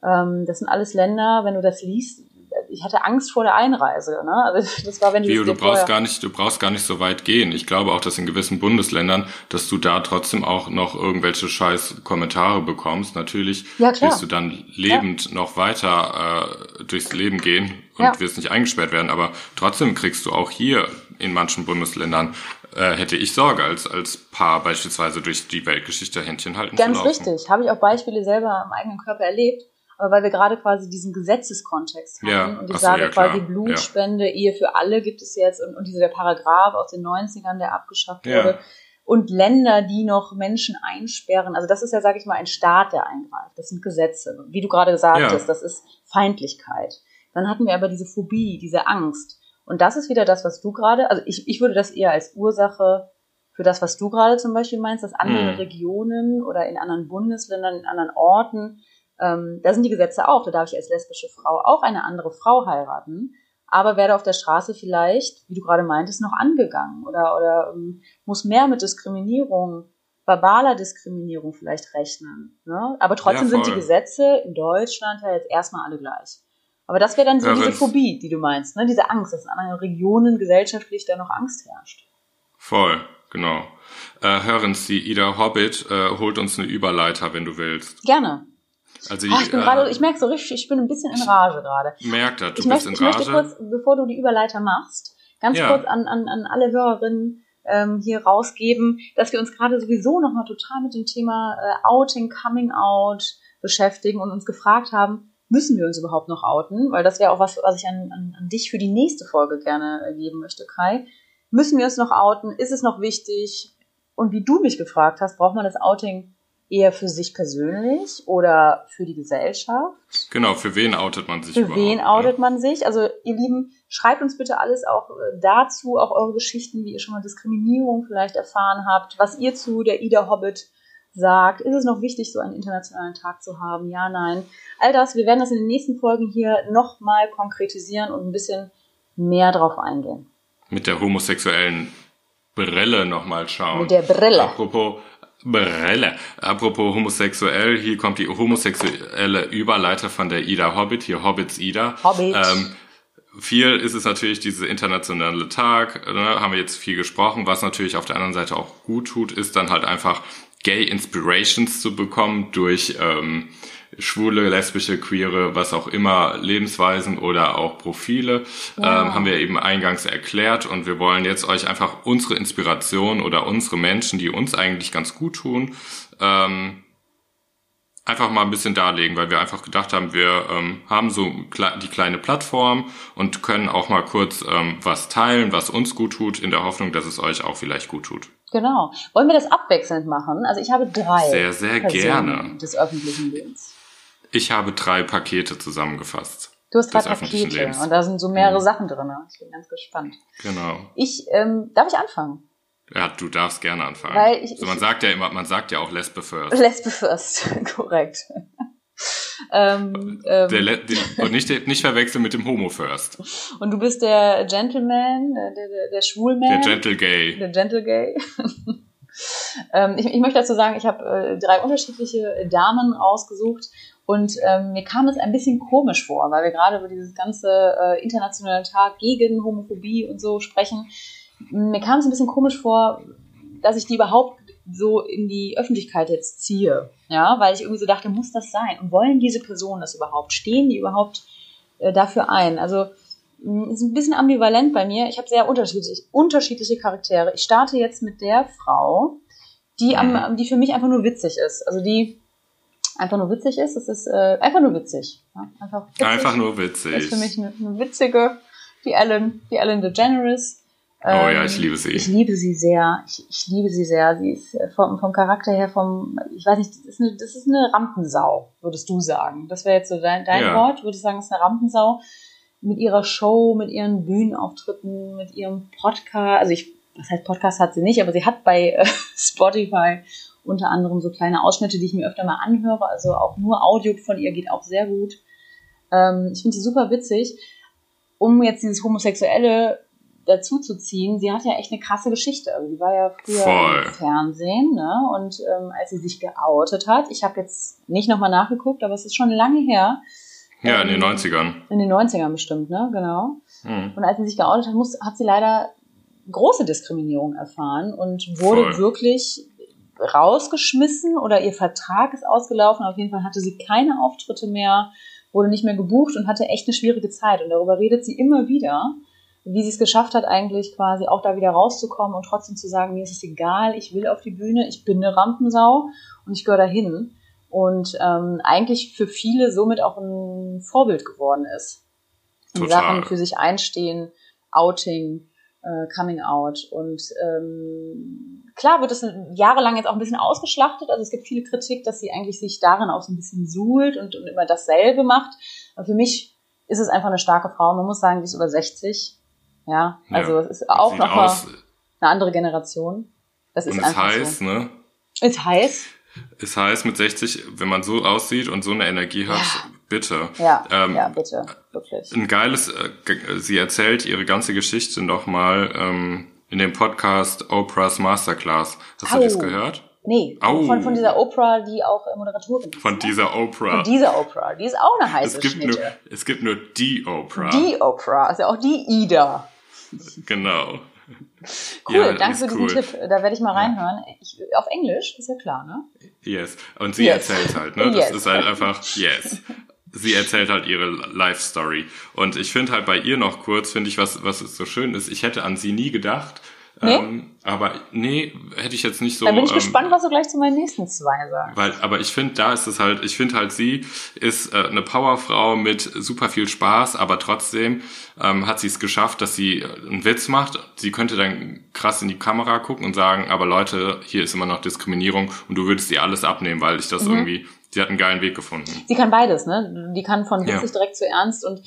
Ähm, das sind alles Länder, wenn du das liest, ich hatte Angst vor der Einreise. Ne? Also das war, wenn du Leo, das du brauchst gar nicht, du brauchst gar nicht so weit gehen. Ich glaube auch, dass in gewissen Bundesländern, dass du da trotzdem auch noch irgendwelche scheiß Kommentare bekommst. Natürlich Ja, wirst du dann lebend noch weiter äh, durchs Leben gehen und Ja. wirst nicht eingesperrt werden. Aber trotzdem kriegst du auch hier in manchen Bundesländern äh, hätte ich Sorge, als, als Paar beispielsweise durch die Weltgeschichte Händchen halten Ganz zu laufen. richtig. Habe ich auch Beispiele selber am eigenen Körper erlebt. Aber weil wir gerade quasi diesen Gesetzeskontext haben Ja, und ich sage ja, quasi Blutspende, Ehe für alle gibt es jetzt und, und dieser Paragraph aus den 90ern, der abgeschafft Ja. wurde. Und Länder, die noch Menschen einsperren. Also das ist ja, sage ich mal, ein Staat, der eingreift. Das sind Gesetze. Wie du gerade gesagt Ja. hast, das ist Feindlichkeit. Dann hatten wir aber diese Phobie, diese Angst. Und das ist wieder das, was du gerade, also ich, ich würde das eher als Ursache für das, was du gerade zum Beispiel meinst, dass andere Mhm. Regionen oder in anderen Bundesländern, in anderen Orten, ähm, da sind die Gesetze auch, da darf ich als lesbische Frau auch eine andere Frau heiraten, aber werde auf der Straße vielleicht, wie du gerade meintest, noch angegangen oder, oder ähm, muss mehr mit Diskriminierung, verbaler Diskriminierung vielleicht rechnen. Ne? Aber trotzdem Ja, sind die. Gesetze in Deutschland ja jetzt erstmal alle gleich. Aber das wäre dann so Ja, diese Phobie, die du meinst, ne? diese Angst, dass in anderen Regionen gesellschaftlich da noch Angst herrscht. Voll, genau. Äh, hören Sie, Ida Hobbit äh, holt uns eine Überleiter, wenn du willst. Gerne. Also Oh, ich bin äh, gerade, ich merke so richtig, ich bin ein bisschen in Rage gerade. merkt das, du Ich bist möchte, in ich möchte Rage. kurz, bevor du die Überleiter machst, ganz Ja. kurz an, an, an alle Hörerinnen ähm, hier rausgeben, dass wir uns gerade sowieso nochmal total mit dem Thema äh, Outing, Coming Out beschäftigen und uns gefragt haben, müssen wir uns überhaupt noch outen? Weil das wäre auch was, was ich an, an, an dich für die nächste Folge gerne äh, geben möchte, Kai. Müssen wir uns noch outen? Ist es noch wichtig? Und wie du mich gefragt hast, braucht man das Outing eher für sich persönlich oder für die Gesellschaft? Genau, für wen outet man sich Für überhaupt? wen ne? outet man sich? Also ihr Lieben, schreibt uns bitte alles auch äh, dazu, auch eure Geschichten, wie ihr schon mal Diskriminierung vielleicht erfahren habt, was ihr zu der Ida Hobbit sagt. Ist es noch wichtig, so einen internationalen Tag zu haben? Ja, nein. All das, wir werden das in den nächsten Folgen hier nochmal konkretisieren und ein bisschen mehr drauf eingehen. Mit der homosexuellen Brille nochmal schauen. Mit der Brille. Apropos Brille. Apropos homosexuell, hier kommt die homosexuelle Überleiter von der Ida Hobbit, hier Hobbits Ida. Hobbit. Ähm, viel ist es natürlich dieser internationale Tag, ne, haben wir jetzt viel gesprochen. Was natürlich auf der anderen Seite auch gut tut, ist dann halt einfach Gay Inspirations zu bekommen durch ähm, schwule, lesbische, queere, was auch immer, Lebensweisen oder auch Profile, Ja. ähm, haben wir eben eingangs erklärt und wir wollen jetzt euch einfach unsere Inspiration oder unsere Menschen, die uns eigentlich ganz gut tun, ähm, einfach mal ein bisschen darlegen, weil wir einfach gedacht haben, wir ähm, haben so die kleine Plattform und können auch mal kurz ähm, was teilen, was uns gut tut, in der Hoffnung, dass es euch auch vielleicht gut tut. Genau. Wollen wir das abwechselnd machen? Also ich habe drei Sehr, sehr Personen gerne. des öffentlichen Lebens. Ich habe drei Pakete zusammengefasst. Du hast drei Pakete Lebens. und da sind so mehrere Mhm. Sachen drin. Ich bin ganz gespannt. Genau. Ich, ähm, darf ich anfangen? Ja, du darfst gerne anfangen. Weil ich- so, man ich- sagt ja immer, man sagt ja auch Lesbe first. Lesbe first, korrekt. ähm, ähm, Der den, und nicht, nicht verwechseln mit dem Homo first. und du bist der Gentleman, der, der, der Schwulman. Der Gentle Gay. Der Gentle Gay. ähm, ich, ich möchte dazu sagen, ich habe äh, drei unterschiedliche Damen rausgesucht und ähm, mir kam es ein bisschen komisch vor, weil wir gerade über dieses ganze äh, internationale Tag gegen Homophobie und so sprechen. Mir kam es ein bisschen komisch vor, dass ich die überhaupt so in die Öffentlichkeit jetzt ziehe. Ja, weil ich irgendwie so dachte, muss das sein? Und wollen diese Personen das überhaupt? Stehen die überhaupt äh, dafür ein? Also mh, ist ein bisschen ambivalent bei mir. Ich habe sehr unterschiedlich, unterschiedliche Charaktere. Ich starte jetzt mit der Frau, die, am, Mhm. die für mich einfach nur witzig ist. Also die einfach nur witzig ist. Es ist äh, einfach nur witzig. Ja, einfach, witzig. Einfach nur Das witzig. ist für mich eine, eine witzige, die Ellen, die Ellen DeGeneres. Oh ja, ich liebe sie. Ich liebe sie sehr. Ich, ich liebe sie sehr. Sie ist äh, vom, vom Charakter her, vom, ich weiß nicht, das ist eine, das ist eine Rampensau, würdest du sagen. Das wäre jetzt so dein, dein Ja. Wort, würde ich sagen, ist eine Rampensau. Mit ihrer Show, mit ihren Bühnenauftritten, mit ihrem Podcast. Also ich, was heißt Podcast hat sie nicht, aber sie hat bei äh, Spotify unter anderem so kleine Ausschnitte, die ich mir öfter mal anhöre. Also auch nur Audio von ihr geht auch sehr gut. Ähm, ich finde sie super witzig. Um jetzt dieses Homosexuelle dazu zu ziehen, sie hat ja echt eine krasse Geschichte. Also sie war ja früher Voll. im Fernsehen, ne? Und ähm, als sie sich geoutet hat, ich habe jetzt nicht nochmal nachgeguckt, aber es ist schon lange her, Ja, in den ähm, 90ern. in den 90ern bestimmt, ne? Genau. Hm. Und als sie sich geoutet hat, muss, hat sie leider große Diskriminierung erfahren und wurde Voll. wirklich rausgeschmissen oder ihr Vertrag ist ausgelaufen. Auf jeden Fall hatte sie keine Auftritte mehr, wurde nicht mehr gebucht und hatte echt eine schwierige Zeit. Und darüber redet sie immer wieder, wie sie es geschafft hat, eigentlich quasi auch da wieder rauszukommen und trotzdem zu sagen, mir ist es egal, ich will auf die Bühne, ich bin eine Rampensau und ich gehöre dahin. Und ähm, eigentlich für viele somit auch ein Vorbild geworden ist. In. Sachen für sich einstehen, Outing, äh, Coming Out. Und ähm, klar wird es jahrelang jetzt auch ein bisschen ausgeschlachtet. Also es gibt viele Kritik, dass sie eigentlich sich darin auch so ein bisschen suhlt und, und immer dasselbe macht. Aber für mich ist es einfach eine starke Frau. Man muss sagen, sie ist über 60. Ja, also Ja. es ist auch Sieht nochmal aus, eine andere Generation. Das ist und es heißt, so. ne? Es heißt, Es heißt mit 60, wenn man so aussieht und so eine Energie hat, Ja. bitte. ja, Ähm, ja, bitte, wirklich. Ein geiles, äh, sie erzählt ihre ganze Geschichte nochmal ähm, in dem Podcast Oprah's Masterclass. Hast du Au. das gehört? Nee, Au. von, von dieser Oprah, die auch Moderatorin ist. Von ne? dieser Oprah. Von dieser Oprah. Die ist auch eine heiße es gibt nur, Schnitte. es gibt nur die Oprah. Die Oprah, ist ja auch die Ida. Genau. Cool, Ja, danke für diesen cool. Tipp. Da werde ich mal reinhören. Ich, auf Englisch, ist ja klar, ne? Yes. Und sie Yes. erzählt halt, ne? Das Yes. ist halt einfach, yes. Sie erzählt halt ihre Life Story. Und ich finde halt bei ihr noch kurz, finde ich, was, was so schön ist, ich hätte an sie nie gedacht, Nee? Ähm, aber nee, hätte ich jetzt nicht so. Dann bin ich ähm, gespannt, was du gleich zu meinen nächsten zwei sagst. Weil, aber ich finde, da ist es halt, ich finde halt, sie ist äh, eine Powerfrau mit super viel Spaß, aber trotzdem ähm, hat sie es geschafft, dass sie einen Witz macht. Sie könnte dann krass in die Kamera gucken und sagen, aber Leute, hier ist immer noch Diskriminierung und du würdest ihr alles abnehmen, weil ich das Mhm. irgendwie, sie hat einen geilen Weg gefunden. Sie kann beides, ne? Die kann von Ja. witzig direkt zu ernst und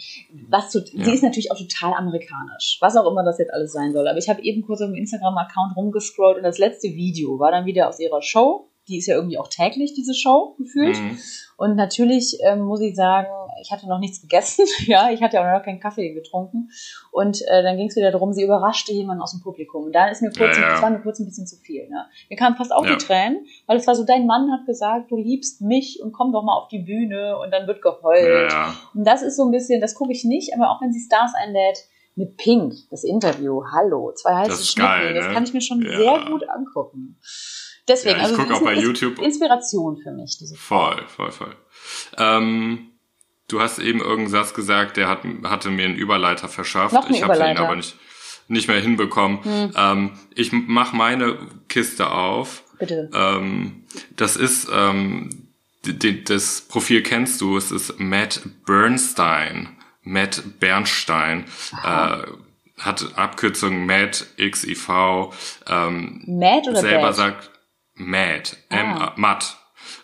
was zu, Ja. sie ist natürlich auch total amerikanisch. Was auch immer das jetzt alles sein soll. Aber ich habe eben kurz auf dem Instagram-Account rumgescrollt und das letzte Video war dann wieder aus ihrer Show. Die ist ja irgendwie auch täglich, diese Show, gefühlt. Mhm. Und natürlich ähm, muss ich sagen, ich hatte noch nichts gegessen. ja, ich hatte auch noch keinen Kaffee getrunken. Und äh, dann ging es wieder darum, sie überraschte jemanden aus dem Publikum. Und da ist mir kurz, Ja, ja. das war mir kurz ein bisschen zu viel. Ne? Mir kamen fast auch Ja. die Tränen, weil es war so, dein Mann hat gesagt, du liebst mich und komm doch mal auf die Bühne und dann wird geheult. Und das ist so ein bisschen, das gucke ich nicht, aber auch wenn sie Stars einlädt, mit Pink, das Interview, hallo, zwei heiße Das geil, das ne? kann ich mir schon Ja. sehr gut angucken. Deswegen, Ja, ich also guck sie ist auch bei YouTube. Inspiration für mich, diese Voll, voll, voll. Ähm, du hast eben irgendeinen Satz gesagt, der hat, hatte mir einen Überleiter verschafft. Noch einen ich habe Überleiter. aber nicht, nicht mehr hinbekommen. Hm. Ähm, ich mach meine Kiste auf. Bitte. Ähm, das ist, ähm, das Profil kennst du, es ist Matt Bernstein. Matt Bernstein. Äh, hat Abkürzung Matt XIV. Ähm, Mad oder selber Bad? sagt Mad, M Ah. Matt.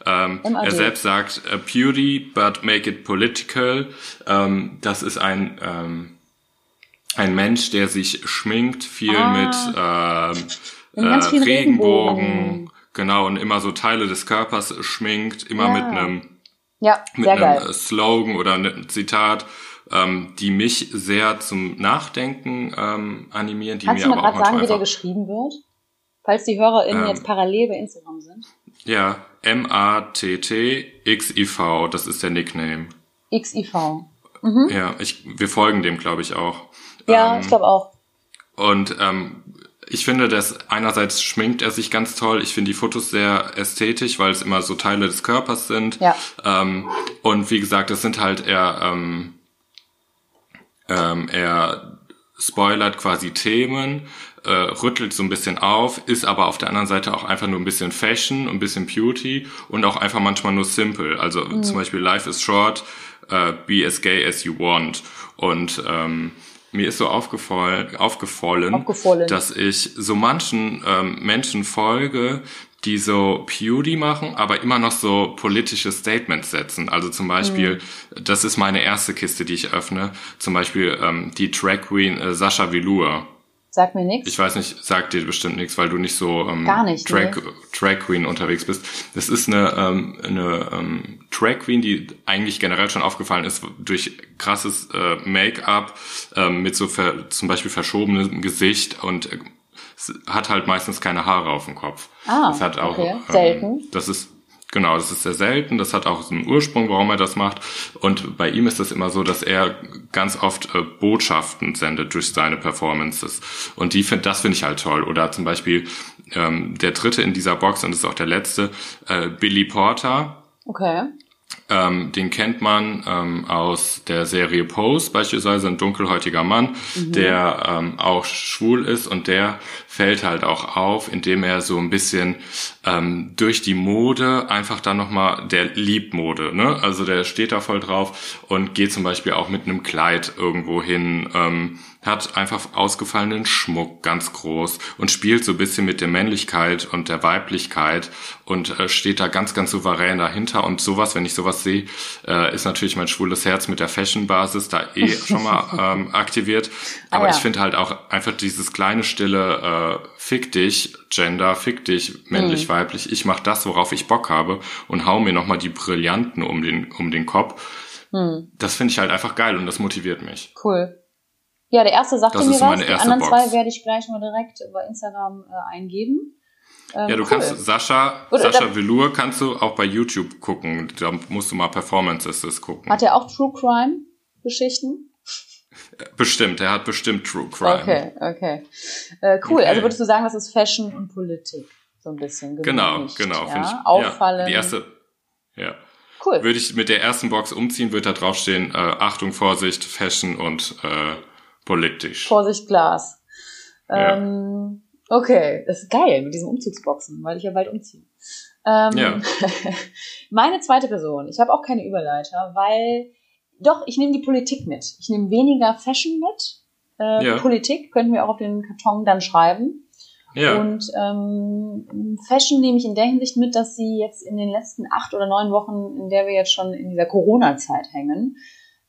Ähm, er selbst sagt äh, Beauty, but make it political. Ähm, das ist ein ähm, ein Mensch, der sich schminkt, viel Ah. mit ähm, äh, Regenbogen, Regenbogen. genau und immer so Teile des Körpers schminkt, immer Ja. mit einem Ja, mit einem geil. äh, Slogan oder einem Zitat, ähm, die mich sehr zum Nachdenken ähm, animieren, die Kannst mir du auch gerade sagen, wie der geschrieben wird? Falls die HörerInnen Ähm. jetzt parallel bei Instagram sind. Ja, M-A-T-T-X-I-V, das ist der Nickname. XIV. Ja, ich, wir folgen dem, glaube ich, auch. Mhm. Ja, Ähm, ich glaube auch. Und ähm, ich finde, dass einerseits schminkt er sich ganz toll. Ich finde die Fotos sehr ästhetisch, weil es immer so Teile des Körpers sind. Ja. Ähm, und wie gesagt, es sind halt eher, ähm, ähm, er spoilert quasi Themen, äh, rüttelt so ein bisschen auf, ist aber auf der anderen Seite auch einfach nur ein bisschen Fashion, ein bisschen Beauty und auch einfach manchmal nur simple. Also Mhm. zum Beispiel Life is short, äh, be as gay as you want. Und ähm, mir ist so aufgefallen, aufgefallen, Aufgefallen. dass ich so manchen ähm, Menschen folge, die so Beauty machen, aber immer noch so politische Statements setzen. Also zum Beispiel, Mhm. das ist meine erste Kiste, die ich öffne, zum Beispiel ähm, die Drag Queen äh, Sascha Velour. Sag mir nichts. Ich weiß nicht, sagt dir bestimmt nichts, weil du nicht so ähm, Gar nicht, Drag, nee. Drag Queen unterwegs bist. Das ist eine, ähm, eine ähm, Drag Queen, die eigentlich generell schon aufgefallen ist durch krasses äh, Make-up ähm, mit so ver, zum Beispiel verschobenem Gesicht und äh, hat halt meistens keine Haare auf dem Kopf. Ah, das hat auch, okay. Selten. das ist Genau, das ist sehr selten. Das hat auch einen Ursprung, warum er das macht. Und bei ihm ist es immer so, dass er ganz oft äh, Botschaften sendet durch seine Performances. Und die find, das finde ich halt toll. Oder zum Beispiel ähm, der dritte in dieser Box und ist auch der letzte, äh, Billy Porter. Okay. Ähm, den kennt man ähm, aus der Serie Pose, beispielsweise ein dunkelhäutiger Mann, der ähm, auch schwul ist und der fällt halt auch auf, indem er so ein bisschen ähm, durch die Mode einfach dann nochmal, der liebt Mode, ne? Also der steht da voll drauf und geht zum Beispiel auch mit einem Kleid irgendwo hin, ähm, hat einfach ausgefallenen Schmuck ganz groß und spielt so ein bisschen mit der Männlichkeit und der Weiblichkeit und äh, steht da ganz, ganz souverän dahinter. Und sowas, wenn ich sowas sehe, äh, ist natürlich mein schwules Herz mit der Fashion-Basis da eh schon mal ähm, aktiviert. Ah, Aber ja. ich finde halt auch einfach dieses kleine, stille äh, Fick dich, Gender, fick dich, männlich, weiblich, ich mach das, worauf ich Bock habe und hau mir nochmal die Brillanten um den, um den Kopf. Das finde ich halt einfach geil und das motiviert mich. Cool. Ja, der erste sagte mir was. Die anderen Box. zwei werde ich gleich mal direkt bei Instagram äh, eingeben. Ähm, Ja, du cool. kannst Sascha, Oder Sascha Velour kannst du auch bei YouTube gucken. Da musst du mal Performances gucken. Hat er auch True Crime Geschichten? Bestimmt, er hat bestimmt True Crime. Okay, okay. Äh, cool. Okay. Also würdest du sagen, das ist Fashion und Politik so ein bisschen Genau, gemischt, genau, ja? ich. Auffallen. Ja, die erste, ja. cool. Würde ich mit der ersten Box umziehen, wird da draufstehen, äh, Achtung, Vorsicht, Fashion und äh, politisch. Vorsicht Glas. Ja. Ähm, Okay, das ist geil mit diesen Umzugsboxen, weil ich ja bald umziehe. Ähm, Ja. meine zweite Person, ich habe auch keine Überleiter, weil doch, ich nehme die Politik mit. Ich nehme weniger Fashion mit. Äh, Ja. Politik könnten wir auch auf den Karton dann schreiben. Ja. Und ähm, Fashion nehme ich in der Hinsicht mit, dass sie jetzt in den letzten acht oder neun Wochen, in der wir jetzt schon in dieser Corona-Zeit hängen,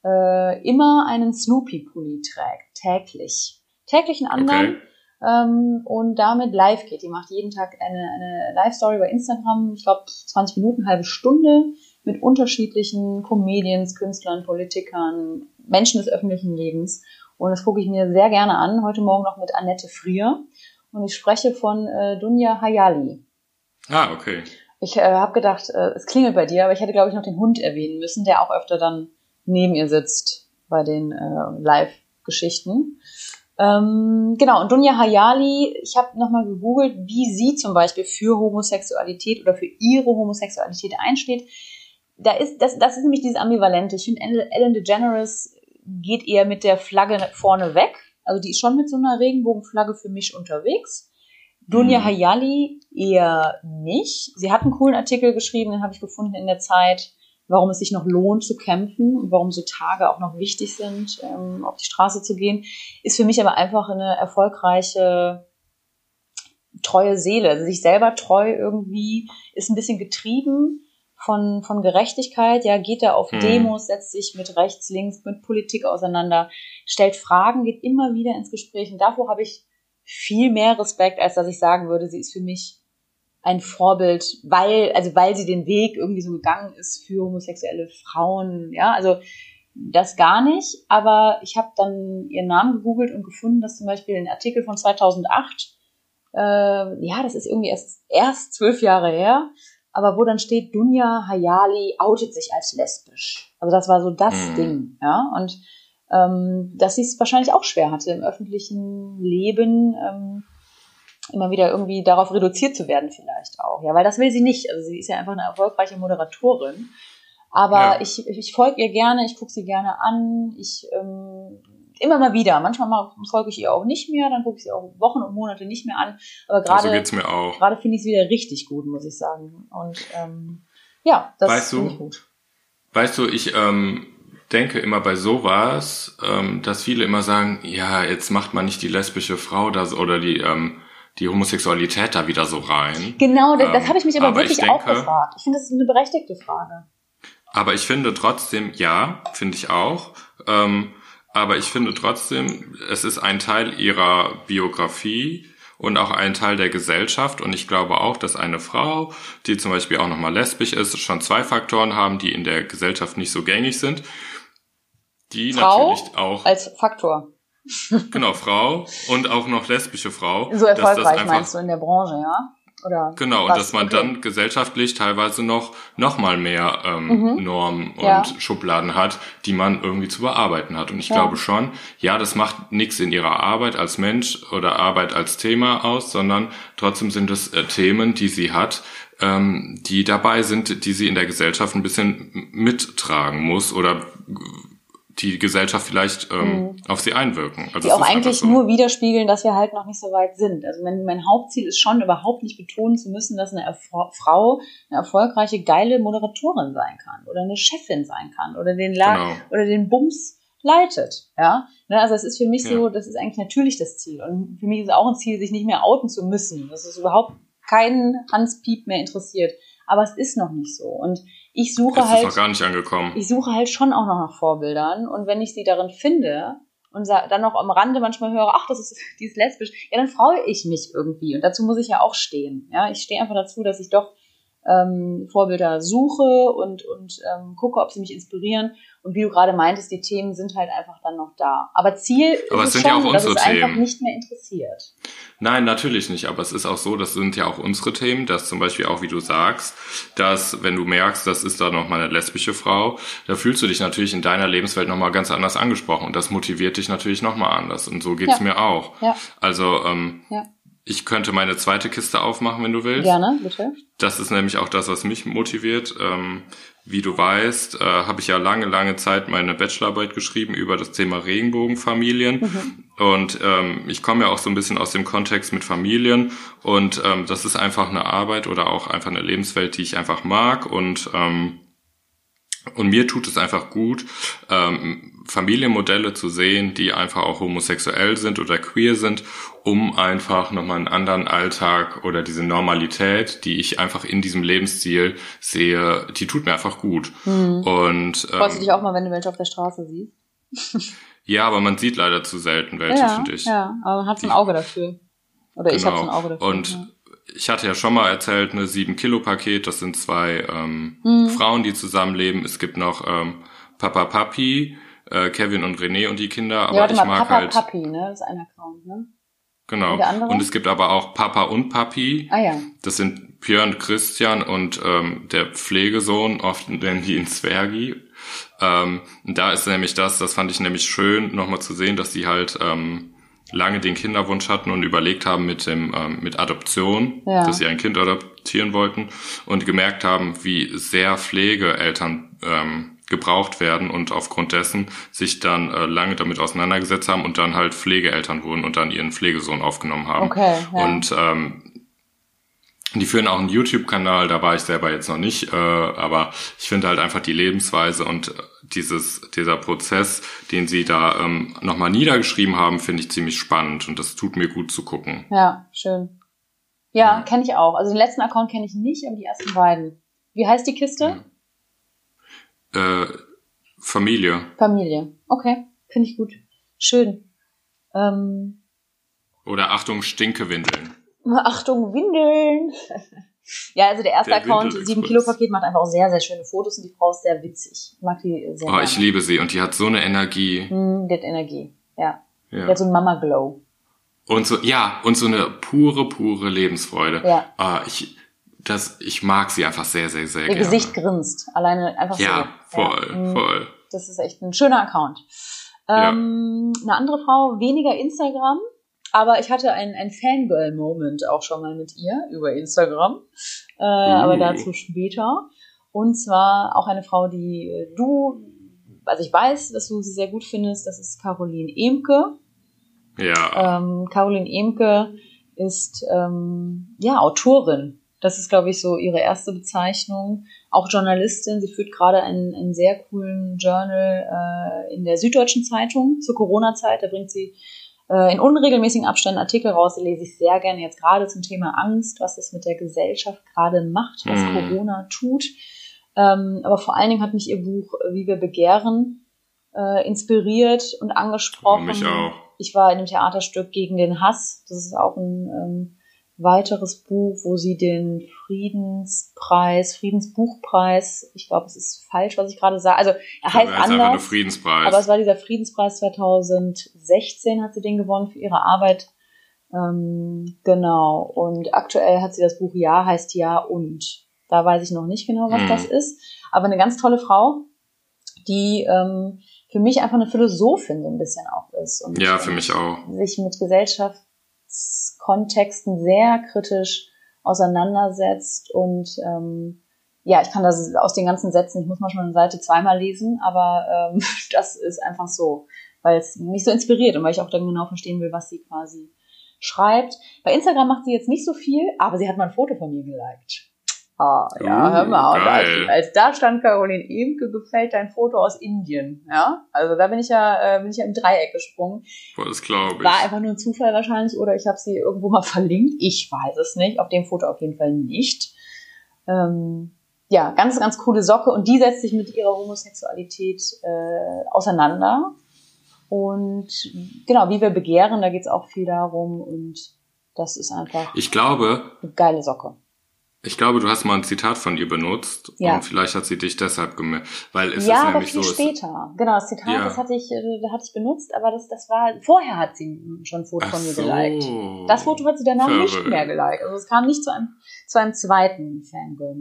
äh, immer einen Snoopy-Pulli trägt, täglich. Täglich einen anderen. Okay. Ähm, und damit live geht. Die macht jeden Tag eine, eine Live-Story bei Instagram, ich glaube 20 Minuten, halbe Stunde, mit unterschiedlichen Comedians, Künstlern, Politikern, Menschen des öffentlichen Lebens. Und das gucke ich mir sehr gerne an. Heute Morgen noch mit Annette Frier. Und ich spreche von äh, Dunja Hayali. Ah, okay. Ich äh, habe gedacht, äh, es klingelt bei dir, aber ich hätte, glaube ich, noch den Hund erwähnen müssen, der auch öfter dann neben ihr sitzt bei den äh, Live-Geschichten. Ähm, genau, und Dunja Hayali, ich habe nochmal gegoogelt, wie sie zum Beispiel für Homosexualität oder für ihre Homosexualität einsteht. Da ist, das, das ist nämlich dieses Ambivalente. Ich finde, Ellen- Ellen DeGeneres geht eher mit der Flagge vorne weg. Also die ist schon mit so einer Regenbogenflagge für mich unterwegs. Dunja Mhm. Hayali eher nicht. Sie hat einen coolen Artikel geschrieben, den habe ich gefunden in der Zeit, warum es sich noch lohnt zu kämpfen und warum so Tage auch noch wichtig sind, ähm, auf die Straße zu gehen. Ist für mich aber einfach eine erfolgreiche, treue Seele. Also sich selber treu irgendwie, ist ein bisschen getrieben von, von Gerechtigkeit, ja, geht da auf Hm. Demos, setzt sich mit rechts, links, mit Politik auseinander, stellt Fragen, geht immer wieder ins Gespräch. Und davor habe ich viel mehr Respekt, als dass ich sagen würde, sie ist für mich ein Vorbild, weil, also weil sie den Weg irgendwie so gegangen ist für homosexuelle Frauen, ja, also das gar nicht, aber ich habe dann ihren Namen gegoogelt und gefunden, dass zum Beispiel ein Artikel von 2008, äh, ja, das ist irgendwie erst, erst zwölf Jahre her, aber wo dann steht, Dunja Hayali outet sich als lesbisch. Also das war so das Mhm. Ding, ja, und ähm, dass sie es wahrscheinlich auch schwer hatte im öffentlichen Leben, ähm, immer wieder irgendwie darauf reduziert zu werden vielleicht auch. Ja, weil das will sie nicht. Also sie ist ja einfach eine erfolgreiche Moderatorin. Aber Ja. ich, ich folge ihr gerne, ich gucke sie gerne an, ich ähm, immer mal wieder. Manchmal mal folge ich ihr auch nicht mehr, dann gucke ich sie auch Wochen und Monate nicht mehr an. Aber Also gerade auch. gerade finde ich es wieder richtig gut, muss ich sagen. Und ähm, ja, das Weißt du, finde ich gut. Weißt du, ich ähm, denke immer bei sowas, ähm, dass viele immer sagen, ja, jetzt macht man nicht die lesbische Frau da so- oder die ähm, die Homosexualität da wieder so rein. Genau, das, das Ähm, habe ich mich aber, aber ich wirklich auch denke- gefragt. Ich finde, das ist eine berechtigte Frage. Aber ich finde trotzdem, ja, finde ich auch. Ähm, aber ich finde trotzdem, es ist ein Teil ihrer Biografie und auch ein Teil der Gesellschaft. Und ich glaube auch, dass eine Frau, die zum Beispiel auch nochmal lesbisch ist, schon zwei Faktoren haben, die in der Gesellschaft nicht so gängig sind. Die Frau natürlich auch, Als Faktor. Genau, Frau und auch noch lesbische Frau. So dass das erfolgreich einfach- meinst du in der Branche, ja? Oder Genau, und was? dass man Okay. dann gesellschaftlich teilweise noch, noch mal mehr ähm, Mhm. Normen und Ja. Schubladen hat, die man irgendwie zu bearbeiten hat. Und ich Ja. glaube schon, ja, das macht nichts in ihrer Arbeit als Mensch oder Arbeit als Thema aus, sondern trotzdem sind es äh, Themen, die sie hat, ähm, die dabei sind, die sie in der Gesellschaft ein bisschen mittragen muss oder die Gesellschaft vielleicht ähm, auf sie einwirken. Also Mhm. die es auch eigentlich so. nur widerspiegeln, dass wir halt noch nicht so weit sind. Also mein, mein Hauptziel ist schon überhaupt nicht betonen zu müssen, dass eine Erfo Frau eine erfolgreiche, geile Moderatorin sein kann oder eine Chefin sein kann oder den La Genau. oder den Bums leitet. Ja, ne, also es ist für mich Ja. so, das ist eigentlich natürlich das Ziel. Und für mich ist auch ein Ziel, sich nicht mehr outen zu müssen. Das ist überhaupt keinen Hans Piep mehr interessiert. Aber es ist noch nicht so. Und ich suche Es halt ist noch gar nicht angekommen. ich suche halt schon auch noch nach Vorbildern und wenn ich sie darin finde und dann noch am Rande manchmal höre, ach, das ist, die ist lesbisch, ja, dann freue ich mich irgendwie und dazu muss ich ja auch stehen. Ja, ich stehe einfach dazu, dass ich doch ähm, Vorbilder suche und, und ähm, gucke, ob sie mich inspirieren. Und wie du gerade meintest, die Themen sind halt einfach dann noch da. Aber Ziel Aber ist es sind schon, ja auch dass es unsere einfach Themen. nicht mehr interessiert. Nein, natürlich nicht, aber es ist auch so, das sind ja auch unsere Themen, dass zum Beispiel auch, wie du sagst, dass wenn du merkst, das ist da nochmal eine lesbische Frau, da fühlst du dich natürlich in deiner Lebenswelt nochmal ganz anders angesprochen und das motiviert dich natürlich nochmal anders und so geht's Ja. mir auch. Ja. Also ähm, Ja. Ich könnte meine zweite Kiste aufmachen, wenn du willst. Gerne, bitte. Das ist nämlich auch das, was mich motiviert. Ähm, wie du weißt, äh, habe ich ja lange, lange Zeit meine Bachelorarbeit geschrieben über das Thema Regenbogenfamilien. Mhm. Und ähm, ich komme ja auch so ein bisschen aus dem Kontext mit Familien. Und ähm, das ist einfach eine Arbeit oder auch einfach eine Lebenswelt, die ich einfach mag. Und ähm, und mir tut es einfach gut, ähm, Familienmodelle zu sehen, die einfach auch homosexuell sind oder queer sind, um einfach nochmal einen anderen Alltag oder diese Normalität, die ich einfach in diesem Lebensstil sehe, die tut mir einfach gut. Mhm. Und ähm, freust du dich auch mal, wenn du welche auf der Straße siehst? ja, aber man sieht leider zu selten welche, ja, finde ich. Ja, aber man hat so ein Auge dafür. Oder genau. ich habe so ein Auge dafür. Und ja ich hatte ja schon mal erzählt, eine 7-Kilo-Paket, das sind zwei ähm, mhm. Frauen, die zusammenleben. Es gibt noch ähm, Papa Papi, äh, Kevin und René und die Kinder, aber ja, ich mal, mag Papa halt. Papi, ne? Das ist ein Account, ne? Genau. Und, und, es gibt aber auch Papa und Papi. Ah ja. Das sind Björn, Christian und ähm, der Pflegesohn, oft nennen die ihn Zwergi. Ähm, da ist nämlich das, das fand ich nämlich schön, nochmal zu sehen, dass die halt ähm, lange den Kinderwunsch hatten und überlegt haben mit dem ähm, mit Adoption, ja. dass sie ein Kind adoptieren wollten und gemerkt haben, wie sehr Pflegeeltern ähm, gebraucht werden und aufgrund dessen sich dann äh, lange damit auseinandergesetzt haben und dann halt Pflegeeltern wurden und dann ihren Pflegesohn aufgenommen haben. Okay, ja. Und ähm, die führen auch einen YouTube-Kanal, da war ich selber jetzt noch nicht, äh, aber ich finde halt einfach die Lebensweise und dieses, dieser Prozess, den sie da ähm, nochmal niedergeschrieben haben, finde ich ziemlich spannend und das tut mir gut zu gucken. Ja, schön. Ja, ja. kenne ich auch. Also den letzten Account kenne ich nicht, aber die ersten beiden. Wie heißt die Kiste? Ja. Äh, Familie. Familie. Okay, finde ich gut. Schön. Ähm, Oder Achtung, Stinkewindeln. Achtung, Windeln. ja, also der erste der Account, 7 Kilo Paket, macht einfach auch sehr, sehr schöne Fotos und die Frau ist sehr witzig. Ich mag die sehr Oh, gerne. ich liebe sie und die hat so eine Energie. Mm, die hat Energie, ja. ja. Die hat so einen Mama Glow. Und so, ja, und so eine pure, pure Lebensfreude. Ja. Oh, ich, das, ich mag sie einfach sehr, sehr, sehr Ihr gerne. Ihr Gesicht grinst. Alleine einfach ja, so. Voll, ja, voll. Das ist echt ein schöner Account. Ähm, ja. Eine andere Frau, weniger Instagram, aber ich hatte einen, einen Fangirl-Moment auch schon mal mit ihr über Instagram. Äh, mhm. Aber dazu später. Und zwar auch eine Frau, die äh, du, also ich weiß, dass du sie sehr gut findest, das ist Caroline Emke. Ja. Ähm, Caroline Emke ist ähm, ja Autorin. Das ist, glaube ich, so ihre erste Bezeichnung. Auch Journalistin. Sie führt gerade einen, einen sehr coolen Journal äh, in der Süddeutschen Zeitung zur Corona-Zeit. Da bringt sie äh, in unregelmäßigen Abständen Artikel raus, die lese ich sehr gerne jetzt gerade zum Thema Angst, was es mit der Gesellschaft gerade macht, was mhm. Corona tut. Ähm, aber vor allen Dingen hat mich ihr Buch äh, Wie wir begehren äh, inspiriert und angesprochen. Mich auch. Ich war in einem Theaterstück gegen den Hass. Das ist auch ein ähm, weiteres Buch, wo sie den Friedenspreis, Friedensbuchpreis, ich glaube, es ist falsch, was ich gerade sage. Also er heißt er anders. Einfach Friedenspreis. Aber es war dieser Friedenspreis 2016, hat sie den gewonnen für ihre Arbeit. Ähm, genau. Und aktuell hat sie das Buch Ja heißt Ja und. Da weiß ich noch nicht genau, was hm. das ist. Aber eine ganz tolle Frau, die ähm, für mich einfach eine Philosophin so ein bisschen auch ist. Und ja, für mich auch. Sich mit Gesellschaft Kontexten sehr kritisch auseinandersetzt und ähm, ja, ich kann das aus den ganzen Sätzen, ich muss manchmal eine Seite zweimal lesen, aber ähm, das ist einfach so, weil es mich so inspiriert und weil ich auch dann genau verstehen will, was sie quasi schreibt. Bei Instagram macht sie jetzt nicht so viel, aber sie hat mal ein Foto von mir geliked. Ah, ja, uh, hör mal. Als, als, da stand Caroline Emke, gefällt dein Foto aus Indien. Ja, also da bin ich ja, äh, bin ich ja im Dreieck gesprungen. Boah, das glaube ich. War einfach nur ein Zufall wahrscheinlich oder ich habe sie irgendwo mal verlinkt. Ich weiß es nicht. Auf dem Foto auf jeden Fall nicht. Ähm, ja, ganz, ganz coole Socke und die setzt sich mit ihrer Homosexualität äh, auseinander. Und genau, wie wir begehren, da geht's auch viel darum und das ist einfach ich glaube, eine geile Socke. Ich glaube, du hast mal ein Zitat von ihr benutzt ja. und vielleicht hat sie dich deshalb gemerkt, weil es ja, ist nämlich aber viel so. später. Genau, das Zitat, ja. das hatte ich, äh, hatte ich benutzt, aber das, das war vorher hat sie schon ein Foto Ach von mir so. geliked. Das Foto hat sie danach Verrückt. nicht mehr geliked. Also es kam nicht zu einem zu einem zweiten Fangirl.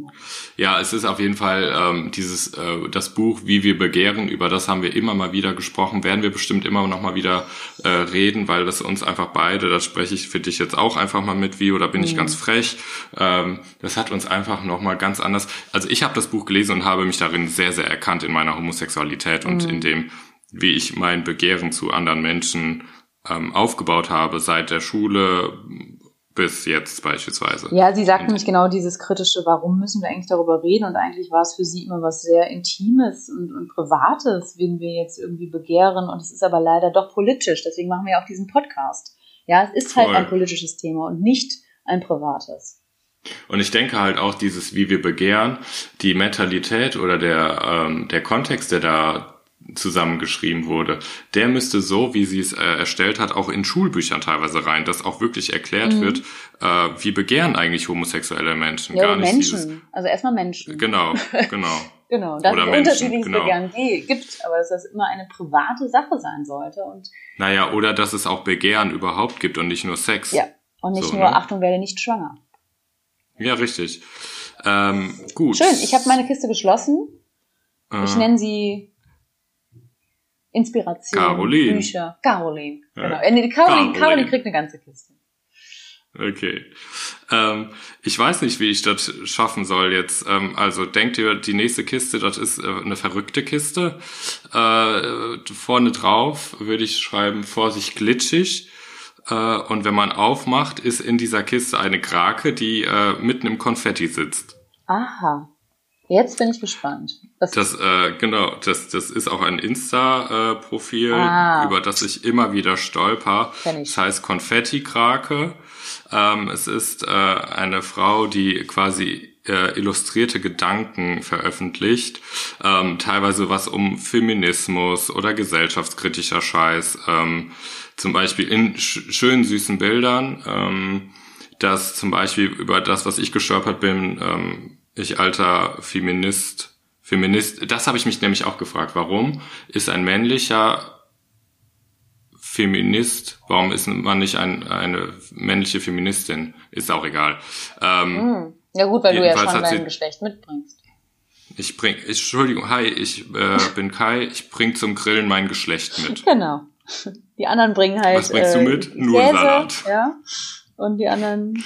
Ja, es ist auf jeden Fall ähm, dieses äh, das Buch Wie wir begehren. Über das haben wir immer mal wieder gesprochen. Werden wir bestimmt immer noch mal wieder äh, reden, weil das uns einfach beide. Das spreche ich für dich jetzt auch einfach mal mit wie oder bin mhm. ich ganz frech. Ähm, das hat uns einfach nochmal ganz anders. Also ich habe das Buch gelesen und habe mich darin sehr, sehr erkannt in meiner Homosexualität und Mhm. in dem, wie ich mein Begehren zu anderen Menschen ähm, aufgebaut habe, seit der Schule bis jetzt beispielsweise. Ja, sie sagt Und- nämlich genau dieses kritische, warum müssen wir eigentlich darüber reden? Und eigentlich war es für sie immer was sehr Intimes und, und Privates, wen wir jetzt irgendwie begehren. Und es ist aber leider doch politisch. Deswegen machen wir ja auch diesen Podcast. Ja, es ist halt Voll. ein politisches Thema und nicht ein privates. Und ich denke halt auch dieses, wie wir begehren, die Mentalität oder der, ähm, der Kontext, der da zusammengeschrieben wurde, der müsste so, wie sie es äh, erstellt hat, auch in Schulbüchern teilweise rein, dass auch wirklich erklärt Mhm. wird, äh, wie begehren eigentlich homosexuelle Menschen. Ja, Gar nicht Menschen. dieses. Also erstmal Menschen. Genau, genau. Genau, dass Oder es Menschen, unterschiedliches genau. Begehren ge- gibt, aber dass das immer eine private Sache sein sollte und Naja, oder dass es auch Begehren überhaupt gibt und nicht nur Sex. ja, und nicht So, nur, ne? Achtung, werde nicht schwanger. Ja, richtig. Ähm, gut. Schön, ich habe meine Kiste geschlossen. Ich Äh, nenne sie Inspiration, Caroline. Bücher. Caroline. Genau. Äh, nee, die Caroline, Caroline. Caroline kriegt eine ganze Kiste. Okay. Ähm, ich weiß nicht, wie ich das schaffen soll jetzt. Ähm, also denkt ihr, die nächste Kiste, das ist äh, eine verrückte Kiste. Äh, vorne drauf würde ich schreiben, Vorsicht glitschig. Äh, und wenn man aufmacht, ist in dieser Kiste eine Krake, die äh, mitten im Konfetti sitzt. Aha. Jetzt bin ich gespannt. Das, Das, äh, genau, das, das ist auch ein Insta-Profil, Ah. über das ich immer wieder stolper. Das heißt Konfetti-Krake. Ähm, es ist äh, eine Frau, die quasi äh, illustrierte Gedanken veröffentlicht, ähm, teilweise was um Feminismus oder gesellschaftskritischer Scheiß, ähm, zum Beispiel in sch schönen süßen Bildern, ähm, dass zum Beispiel über das, was ich gestolpert bin, ähm, ich alter Feminist, Feminist, das habe ich mich nämlich auch gefragt, warum ist ein männlicher Feminist, warum ist man nicht ein, eine männliche Feministin? Ist auch egal. Ähm, Hm. Ja gut, weil du ja schon dein Geschlecht mitbringst. Ich bring, ich, Entschuldigung, hi, ich äh, bin Kai, ich bring zum Grillen mein Geschlecht mit. Genau. Die anderen bringen halt Was bringst du äh, mit? Nur Käse, Salat. Ja. Und die anderen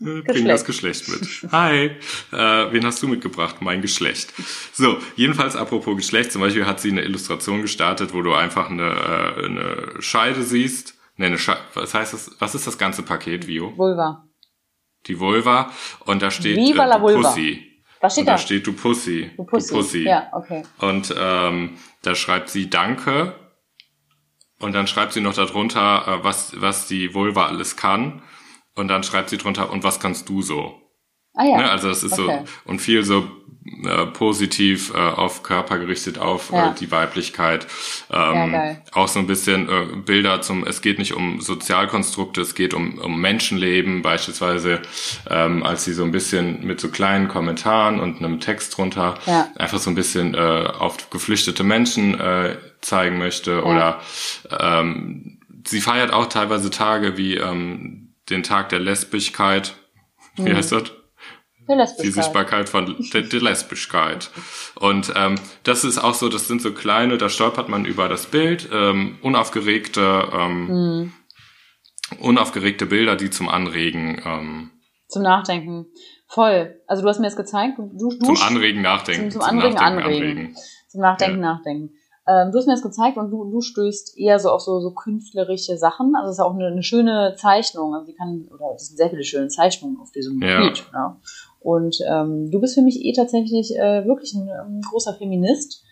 Äh, Bring das Geschlecht mit. Hi, äh, wen hast du mitgebracht? Mein Geschlecht. So, jedenfalls apropos Geschlecht, zum Beispiel hat sie eine Illustration gestartet, wo du einfach eine, äh, eine Scheide siehst. Ne, eine Scheide, was heißt das? Was ist das ganze Paket, Vio? Vulva. Die Vulva. Und da steht Viva äh, la du Vulva. Pussy. Was steht Und da da? steht du Pussy. Du Pussy. Ja, okay. Und ähm, da schreibt sie Danke. Und dann schreibt sie noch darunter, äh, was, was die Vulva alles kann. Und dann schreibt sie drunter, und was kannst du so? Ah ja. Ne? Also das ist Okay. so und viel so äh, positiv äh, auf Körper gerichtet, auf Ja. äh, die Weiblichkeit. Ähm, auch so ein bisschen äh, Bilder zum, es geht nicht um Sozialkonstrukte, es geht um, um Menschenleben, beispielsweise ähm, als sie so ein bisschen mit so kleinen Kommentaren und einem Text drunter Ja. einfach so ein bisschen äh, auf geflüchtete Menschen äh, zeigen möchte oder ähm, sie feiert auch teilweise Tage wie ähm, den Tag der Lesbischkeit. Wie Mhm. heißt das? Die. Sichtbarkeit von der, der Lesbischkeit. Und ähm, das ist auch so, das sind so kleine, da stolpert man über das Bild, ähm, unaufgeregte, ähm, Mhm. unaufgeregte Bilder, die zum Anregen, ähm, Zum Nachdenken. Voll. Also du hast mir das gezeigt. Du, du, zum Anregen nachdenken. zum- zum Anregen anregen. Zum Nachdenken, Nachdenken. Ähm, du hast mir das gezeigt und du, du stößt eher so auf so, so künstlerische Sachen. Also es ist auch eine, eine schöne Zeichnung. Also die kann, oder es sind sehr viele schöne Zeichnungen auf diesem Ja. Bild. Ja. Und ähm, du bist für mich eh tatsächlich äh, wirklich ein, ein großer Feminist.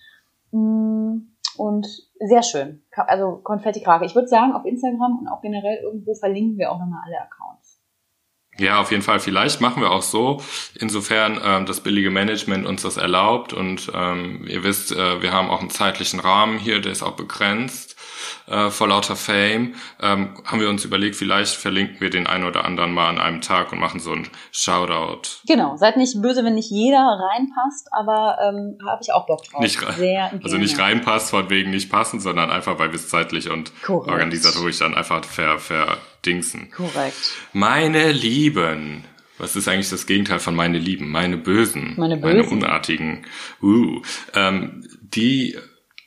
Mm, Und sehr schön. Also Konfetti-Krake. Ich würde sagen, auf Instagram und auch generell irgendwo verlinken wir auch nochmal alle Accounts. Ja, auf jeden Fall. Vielleicht machen wir auch so, insofern ähm, das billige Management uns das erlaubt. Und ähm, ihr wisst, äh, wir haben auch einen zeitlichen Rahmen hier, der ist auch begrenzt. Äh, vor lauter Fame ähm, haben wir uns überlegt, vielleicht verlinken wir den einen oder anderen mal an einem Tag und machen so ein Shoutout. Genau, seid nicht böse, wenn nicht jeder reinpasst, aber ähm, habe ich auch Bock drauf. Nicht rein- Sehr Also nicht gerne. reinpasst, von wegen nicht passen, sondern einfach, weil wir es zeitlich und Korrekt. organisatorisch dann einfach ver, verdingsen. Korrekt. Meine Lieben. Was ist eigentlich das Gegenteil von meine Lieben? Meine Bösen. Meine Meine Bösen. Unartigen. Uh. Ähm, die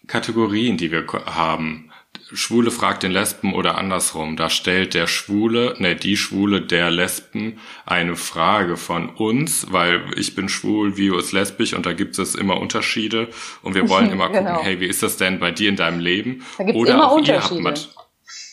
Kategorien, die wir haben, Schwule fragt den Lesben oder andersrum. Da stellt der Schwule, ne, die Schwule der Lesben eine Frage von uns, weil ich bin schwul, Vio ist lesbisch und da gibt es immer Unterschiede und wir wollen immer gucken, Genau. hey, wie ist das denn bei dir in deinem Leben? Da gibt's oder immer auch ihr habt Unterschiede.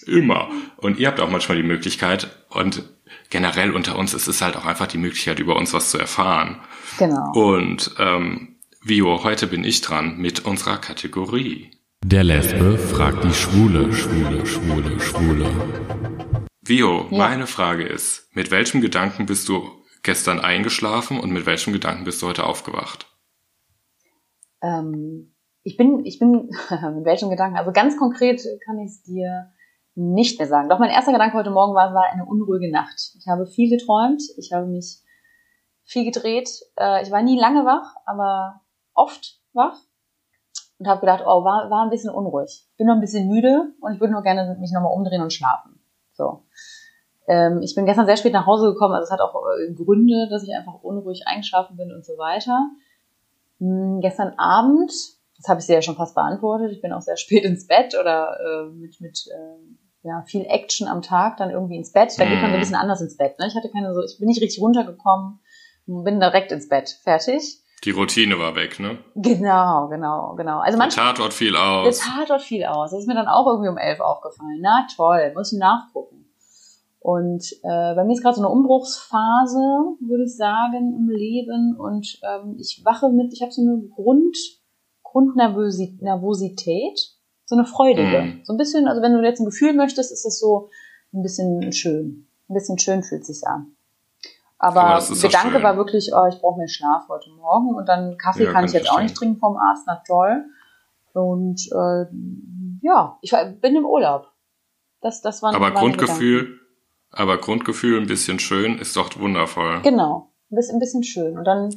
immer. Und ihr habt auch manchmal die Möglichkeit und generell unter uns ist es halt auch einfach die Möglichkeit, über uns was zu erfahren. Genau. Und ähm, Vio, heute bin ich dran mit unserer Kategorie. Der Lesbe fragt die Schwule, Schwule, Schwule, Schwule. Vio, Ja. meine Frage ist, mit welchem Gedanken bist du gestern eingeschlafen und mit welchem Gedanken bist du heute aufgewacht? Ähm, ich bin, ich bin, mit welchem Gedanken? Also ganz konkret kann ich es dir nicht mehr sagen. Doch mein erster Gedanke heute Morgen war, es war eine unruhige Nacht. Ich habe viel geträumt, ich habe mich viel gedreht. Äh, ich war nie lange wach, aber oft wach und habe gedacht, oh, war, war ein bisschen unruhig. Bin noch ein bisschen müde und ich würde nur gerne mich nochmal umdrehen und schlafen. So. Ähm, ich bin gestern sehr spät nach Hause gekommen, also es hat auch äh, Gründe, dass ich einfach unruhig eingeschlafen bin und so weiter. Hm, gestern Abend, das habe ich dir ja schon fast beantwortet, ich bin auch sehr spät ins Bett oder äh, mit, mit äh, ja, viel Action am Tag dann irgendwie ins Bett. Da geht man so ein Mhm. bisschen anders ins Bett. Ne? Ich hatte keine so, ich bin nicht richtig runtergekommen, bin direkt ins Bett. Fertig. Die Routine war weg, ne? Genau, genau, genau. Also Der manchmal Tatort fiel der aus. Tatort viel aus. Das ist mir dann auch irgendwie um elf aufgefallen. Na toll, muss ich nachgucken. Und äh, bei mir ist gerade so eine Umbruchsphase, würde ich sagen, im Leben. Und ähm, ich wache mit, ich habe so eine Grund, Grundnervosität, so eine freudige. Mhm. So ein bisschen, also wenn du jetzt ein Gefühl möchtest, ist es so ein bisschen schön. Ein bisschen schön fühlt sich's an. Aber, doch Gedanke war wirklich, oh, ich brauche mehr Schlaf heute Morgen und dann Kaffee Ja, kann kann ich jetzt auch verstehen. nicht trinken vom Arzt, na toll. Und äh, ja, ich bin im Urlaub. Das, das waren Aber Grundgefühl, aber Grundgefühl ein bisschen schön ist doch wundervoll. Gedanken. Genau, ein bisschen, ein bisschen schön. Und dann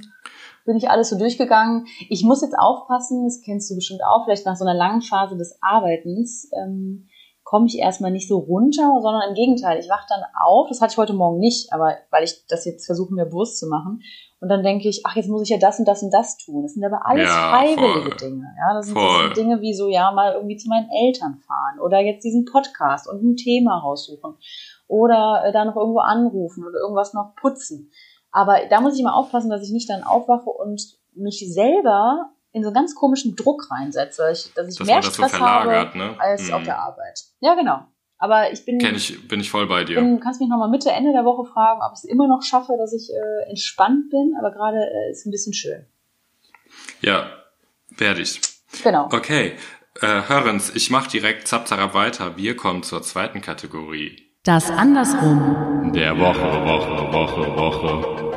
bin ich alles so durchgegangen. Ich muss jetzt aufpassen, das kennst du bestimmt auch, vielleicht nach so einer langen Phase des Arbeitens ähm, komme ich erstmal nicht so runter, sondern im Gegenteil, ich wach dann auf, das hatte ich heute Morgen nicht, aber weil ich das jetzt versuche mir bewusst zu machen. Und dann denke ich, ach, jetzt muss ich ja das und das und das tun. Das sind aber alles Ja, freiwillige voll. Dinge. Ja, das sind, das sind Dinge wie so, ja, mal irgendwie zu meinen Eltern fahren oder jetzt diesen Podcast und ein Thema raussuchen oder äh, da noch irgendwo anrufen oder irgendwas noch putzen. Aber da muss ich mal aufpassen, dass ich nicht dann aufwache und mich selber in so einen ganz komischen Druck reinsetze, dass ich, dass ich Dass mehr das so Stress verlagert, habe ne? als Mhm. auf der Arbeit. Ja, genau. Aber ich bin, Kenn ich, bin ich voll bei dir. bin kannst mich nochmal Mitte, Ende der Woche fragen, ob ich es immer noch schaffe, dass ich äh, entspannt bin, aber gerade äh, ist ein bisschen schön. Ja, werde ich. Genau. Okay, äh, Hörens, ich mache direkt Zapzarab weiter. Wir kommen zur zweiten Kategorie. Das andersrum. Der Woche, Woche, Woche, Woche.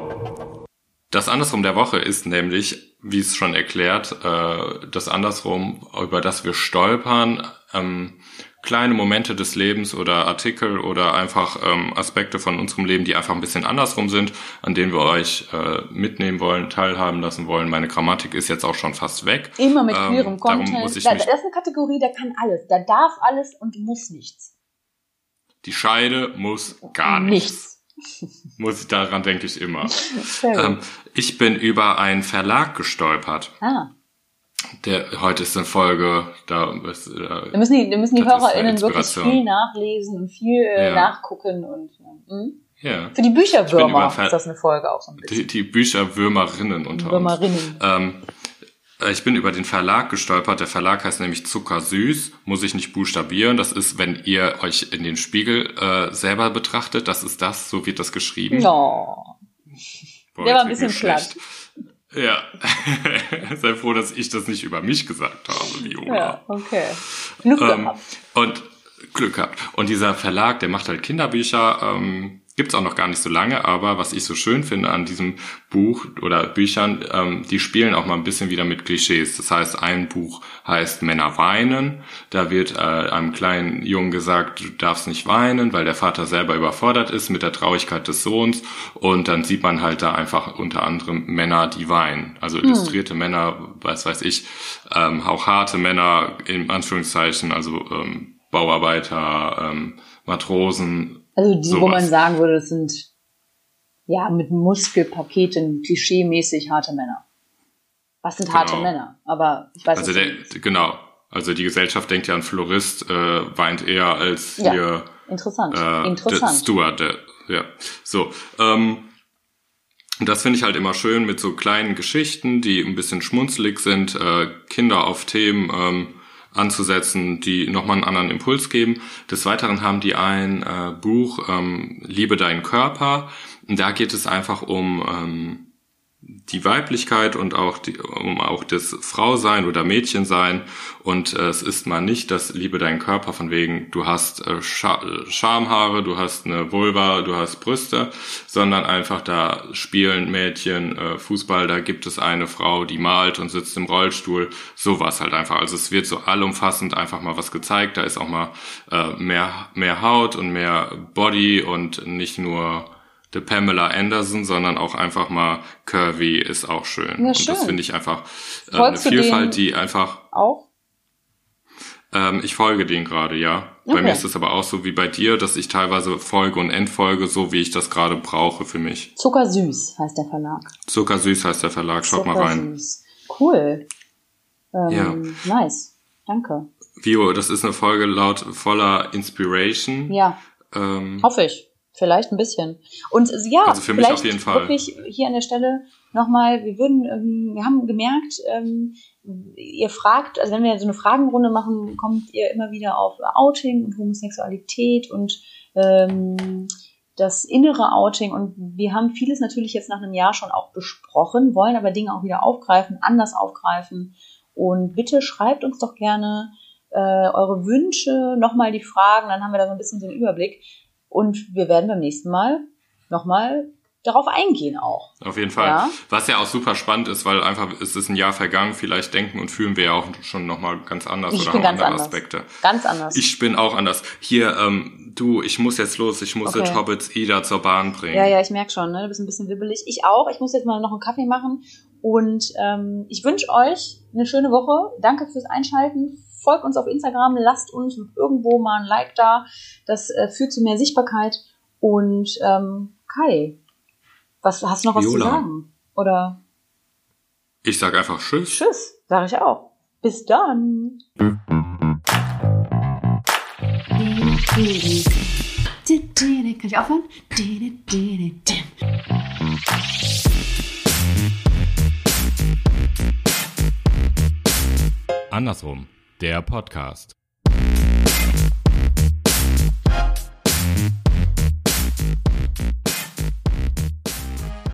Das Andersrum der Woche ist nämlich, wie es schon erklärt, äh, das Andersrum, über das wir stolpern, ähm, kleine Momente des Lebens oder Artikel oder einfach ähm, Aspekte von unserem Leben, die einfach ein bisschen andersrum sind, an denen wir euch äh, mitnehmen wollen, teilhaben lassen wollen. Meine Grammatik ist jetzt auch schon fast weg. Immer mit Ähm, queerem darum Content. muss ich da, das ist eine Kategorie, da kann alles. Da darf alles und muss nichts. Die Scheide muss gar nichts. Nichts. Muss daran denke ich immer. Ähm, ich bin über einen Verlag gestolpert. ah. Der heute ist eine Folge, da ist, äh, Da müssen die, da müssen die HörerInnen wirklich viel nachlesen und viel äh, Ja. nachgucken und hm? ja, für die Ich Bücherwürmer ist das eine Folge auch so ein bisschen. die, die Bücherwürmerinnen unter uns. Würmerinnen. Ähm, äh, ich bin über den Verlag gestolpert. Der Verlag heißt nämlich Zuckersüß. Muss ich nicht buchstabieren. Das ist, wenn ihr euch in den Spiegel äh, selber betrachtet. Das ist das, so wird das geschrieben. No. Boah, Der war ein bisschen schlecht. Ja. Sei froh, dass ich das nicht über mich gesagt habe, Viola. Ja, okay. Glück Ähm, gehabt. und Glück gehabt. Und dieser Verlag, der macht halt Kinderbücher, ähm, gibt's auch noch gar nicht so lange, aber was ich so schön finde an diesem Buch oder Büchern, ähm, die spielen auch mal ein bisschen wieder mit Klischees. Das heißt, ein Buch heißt Männer weinen. Da wird äh, einem kleinen Jungen gesagt, du darfst nicht weinen, weil der Vater selber überfordert ist mit der Traurigkeit des Sohns. Und dann sieht man halt da einfach unter anderem Männer, die weinen. Also illustrierte Männer, was weiß ich, ähm, auch harte Männer in Anführungszeichen, also ähm, Bauarbeiter, ähm, Matrosen, Also die, wo sowas. man sagen würde, das sind ja mit Muskelpaketen klischeemäßig harte Männer. Was sind harte Genau. Männer? Aber ich weiß Also du der, genau. Also die Gesellschaft denkt ja, ein Florist äh, weint eher als Ja. hier Interessant. äh, Interessant. der Steward. Der, ja, so. Ähm, und das finde ich halt immer schön mit so kleinen Geschichten, die ein bisschen schmunzelig sind, äh, Kinder auf Themen ähm, anzusetzen, die nochmal einen anderen Impuls geben. Des Weiteren haben die ein äh, Buch ähm, Liebe deinen Körper. Und da geht es einfach um ähm, die Weiblichkeit und auch die, um auch das Frausein oder Mädchensein. Und äh, es ist mal nicht das Liebe deinen Körper von wegen, du hast äh, Scha Schamhaare, du hast eine Vulva, du hast Brüste, sondern einfach da spielen Mädchen äh, Fußball, da gibt es eine Frau, die malt und sitzt im Rollstuhl. Sowas halt einfach. Also es wird so allumfassend einfach mal was gezeigt. Da ist auch mal äh, mehr, mehr Haut und mehr Body und nicht nur The Pamela Anderson, sondern auch einfach mal Curvy ist auch schön. Ja, Und schön. das finde ich einfach äh, eine Vielfalt, die einfach, Auch? ähm, ich folge denen gerade, ja. Bei Okay. mir ist es aber auch so wie bei dir, dass ich teilweise folge und entfolge, so wie ich das gerade brauche für mich. Zuckersüß heißt der Verlag. Zuckersüß heißt der Verlag, schaut mal rein. Zuckersüß. Cool. Ähm, Ja. Nice. Danke. Vio, das ist eine Folge laut voller Inspiration. Ja, Ähm, hoffe ich. Vielleicht ein bisschen. Und äh, ja, Also für mich auf jeden Fall. wirklich hier an der Stelle nochmal, wir würden, ähm, wir haben gemerkt, ähm, ihr fragt, also wenn wir so eine Fragenrunde machen, kommt ihr immer wieder auf Outing und Homosexualität und ähm, das innere Outing und wir haben vieles natürlich jetzt nach einem Jahr schon auch besprochen, wollen aber Dinge auch wieder aufgreifen, anders aufgreifen und bitte schreibt uns doch gerne äh, eure Wünsche, nochmal die Fragen, dann haben wir da so ein bisschen so einen Überblick und wir werden beim nächsten Mal nochmal darauf eingehen auch. Auf jeden Fall. Ja. Was ja auch super spannend ist, weil einfach es ist ein Jahr vergangen, vielleicht denken und fühlen wir ja auch schon nochmal ganz anders Ich oder bin ganz andere anders. Aspekte. Ganz anders. Ich bin auch anders. Hier, ähm, du, ich muss jetzt los, ich muss Okay. jetzt Hobbits Ida zur Bahn bringen. Ja, ja, ich merke schon, ne? Du bist ein bisschen wibbelig. Ich auch. Ich muss jetzt mal noch einen Kaffee machen. Und ähm, ich wünsche euch eine schöne Woche. Danke fürs Einschalten. Folgt uns auf Instagram, lasst uns irgendwo mal ein Like da. Das äh, führt zu mehr Sichtbarkeit. Und ähm, Kai, was hast du noch was Viola. zu sagen? Oder Ich sag einfach Tschüss. Tschüss, sage ich auch. Bis dann. Kann ich aufhören? Andersrum, der Podcast.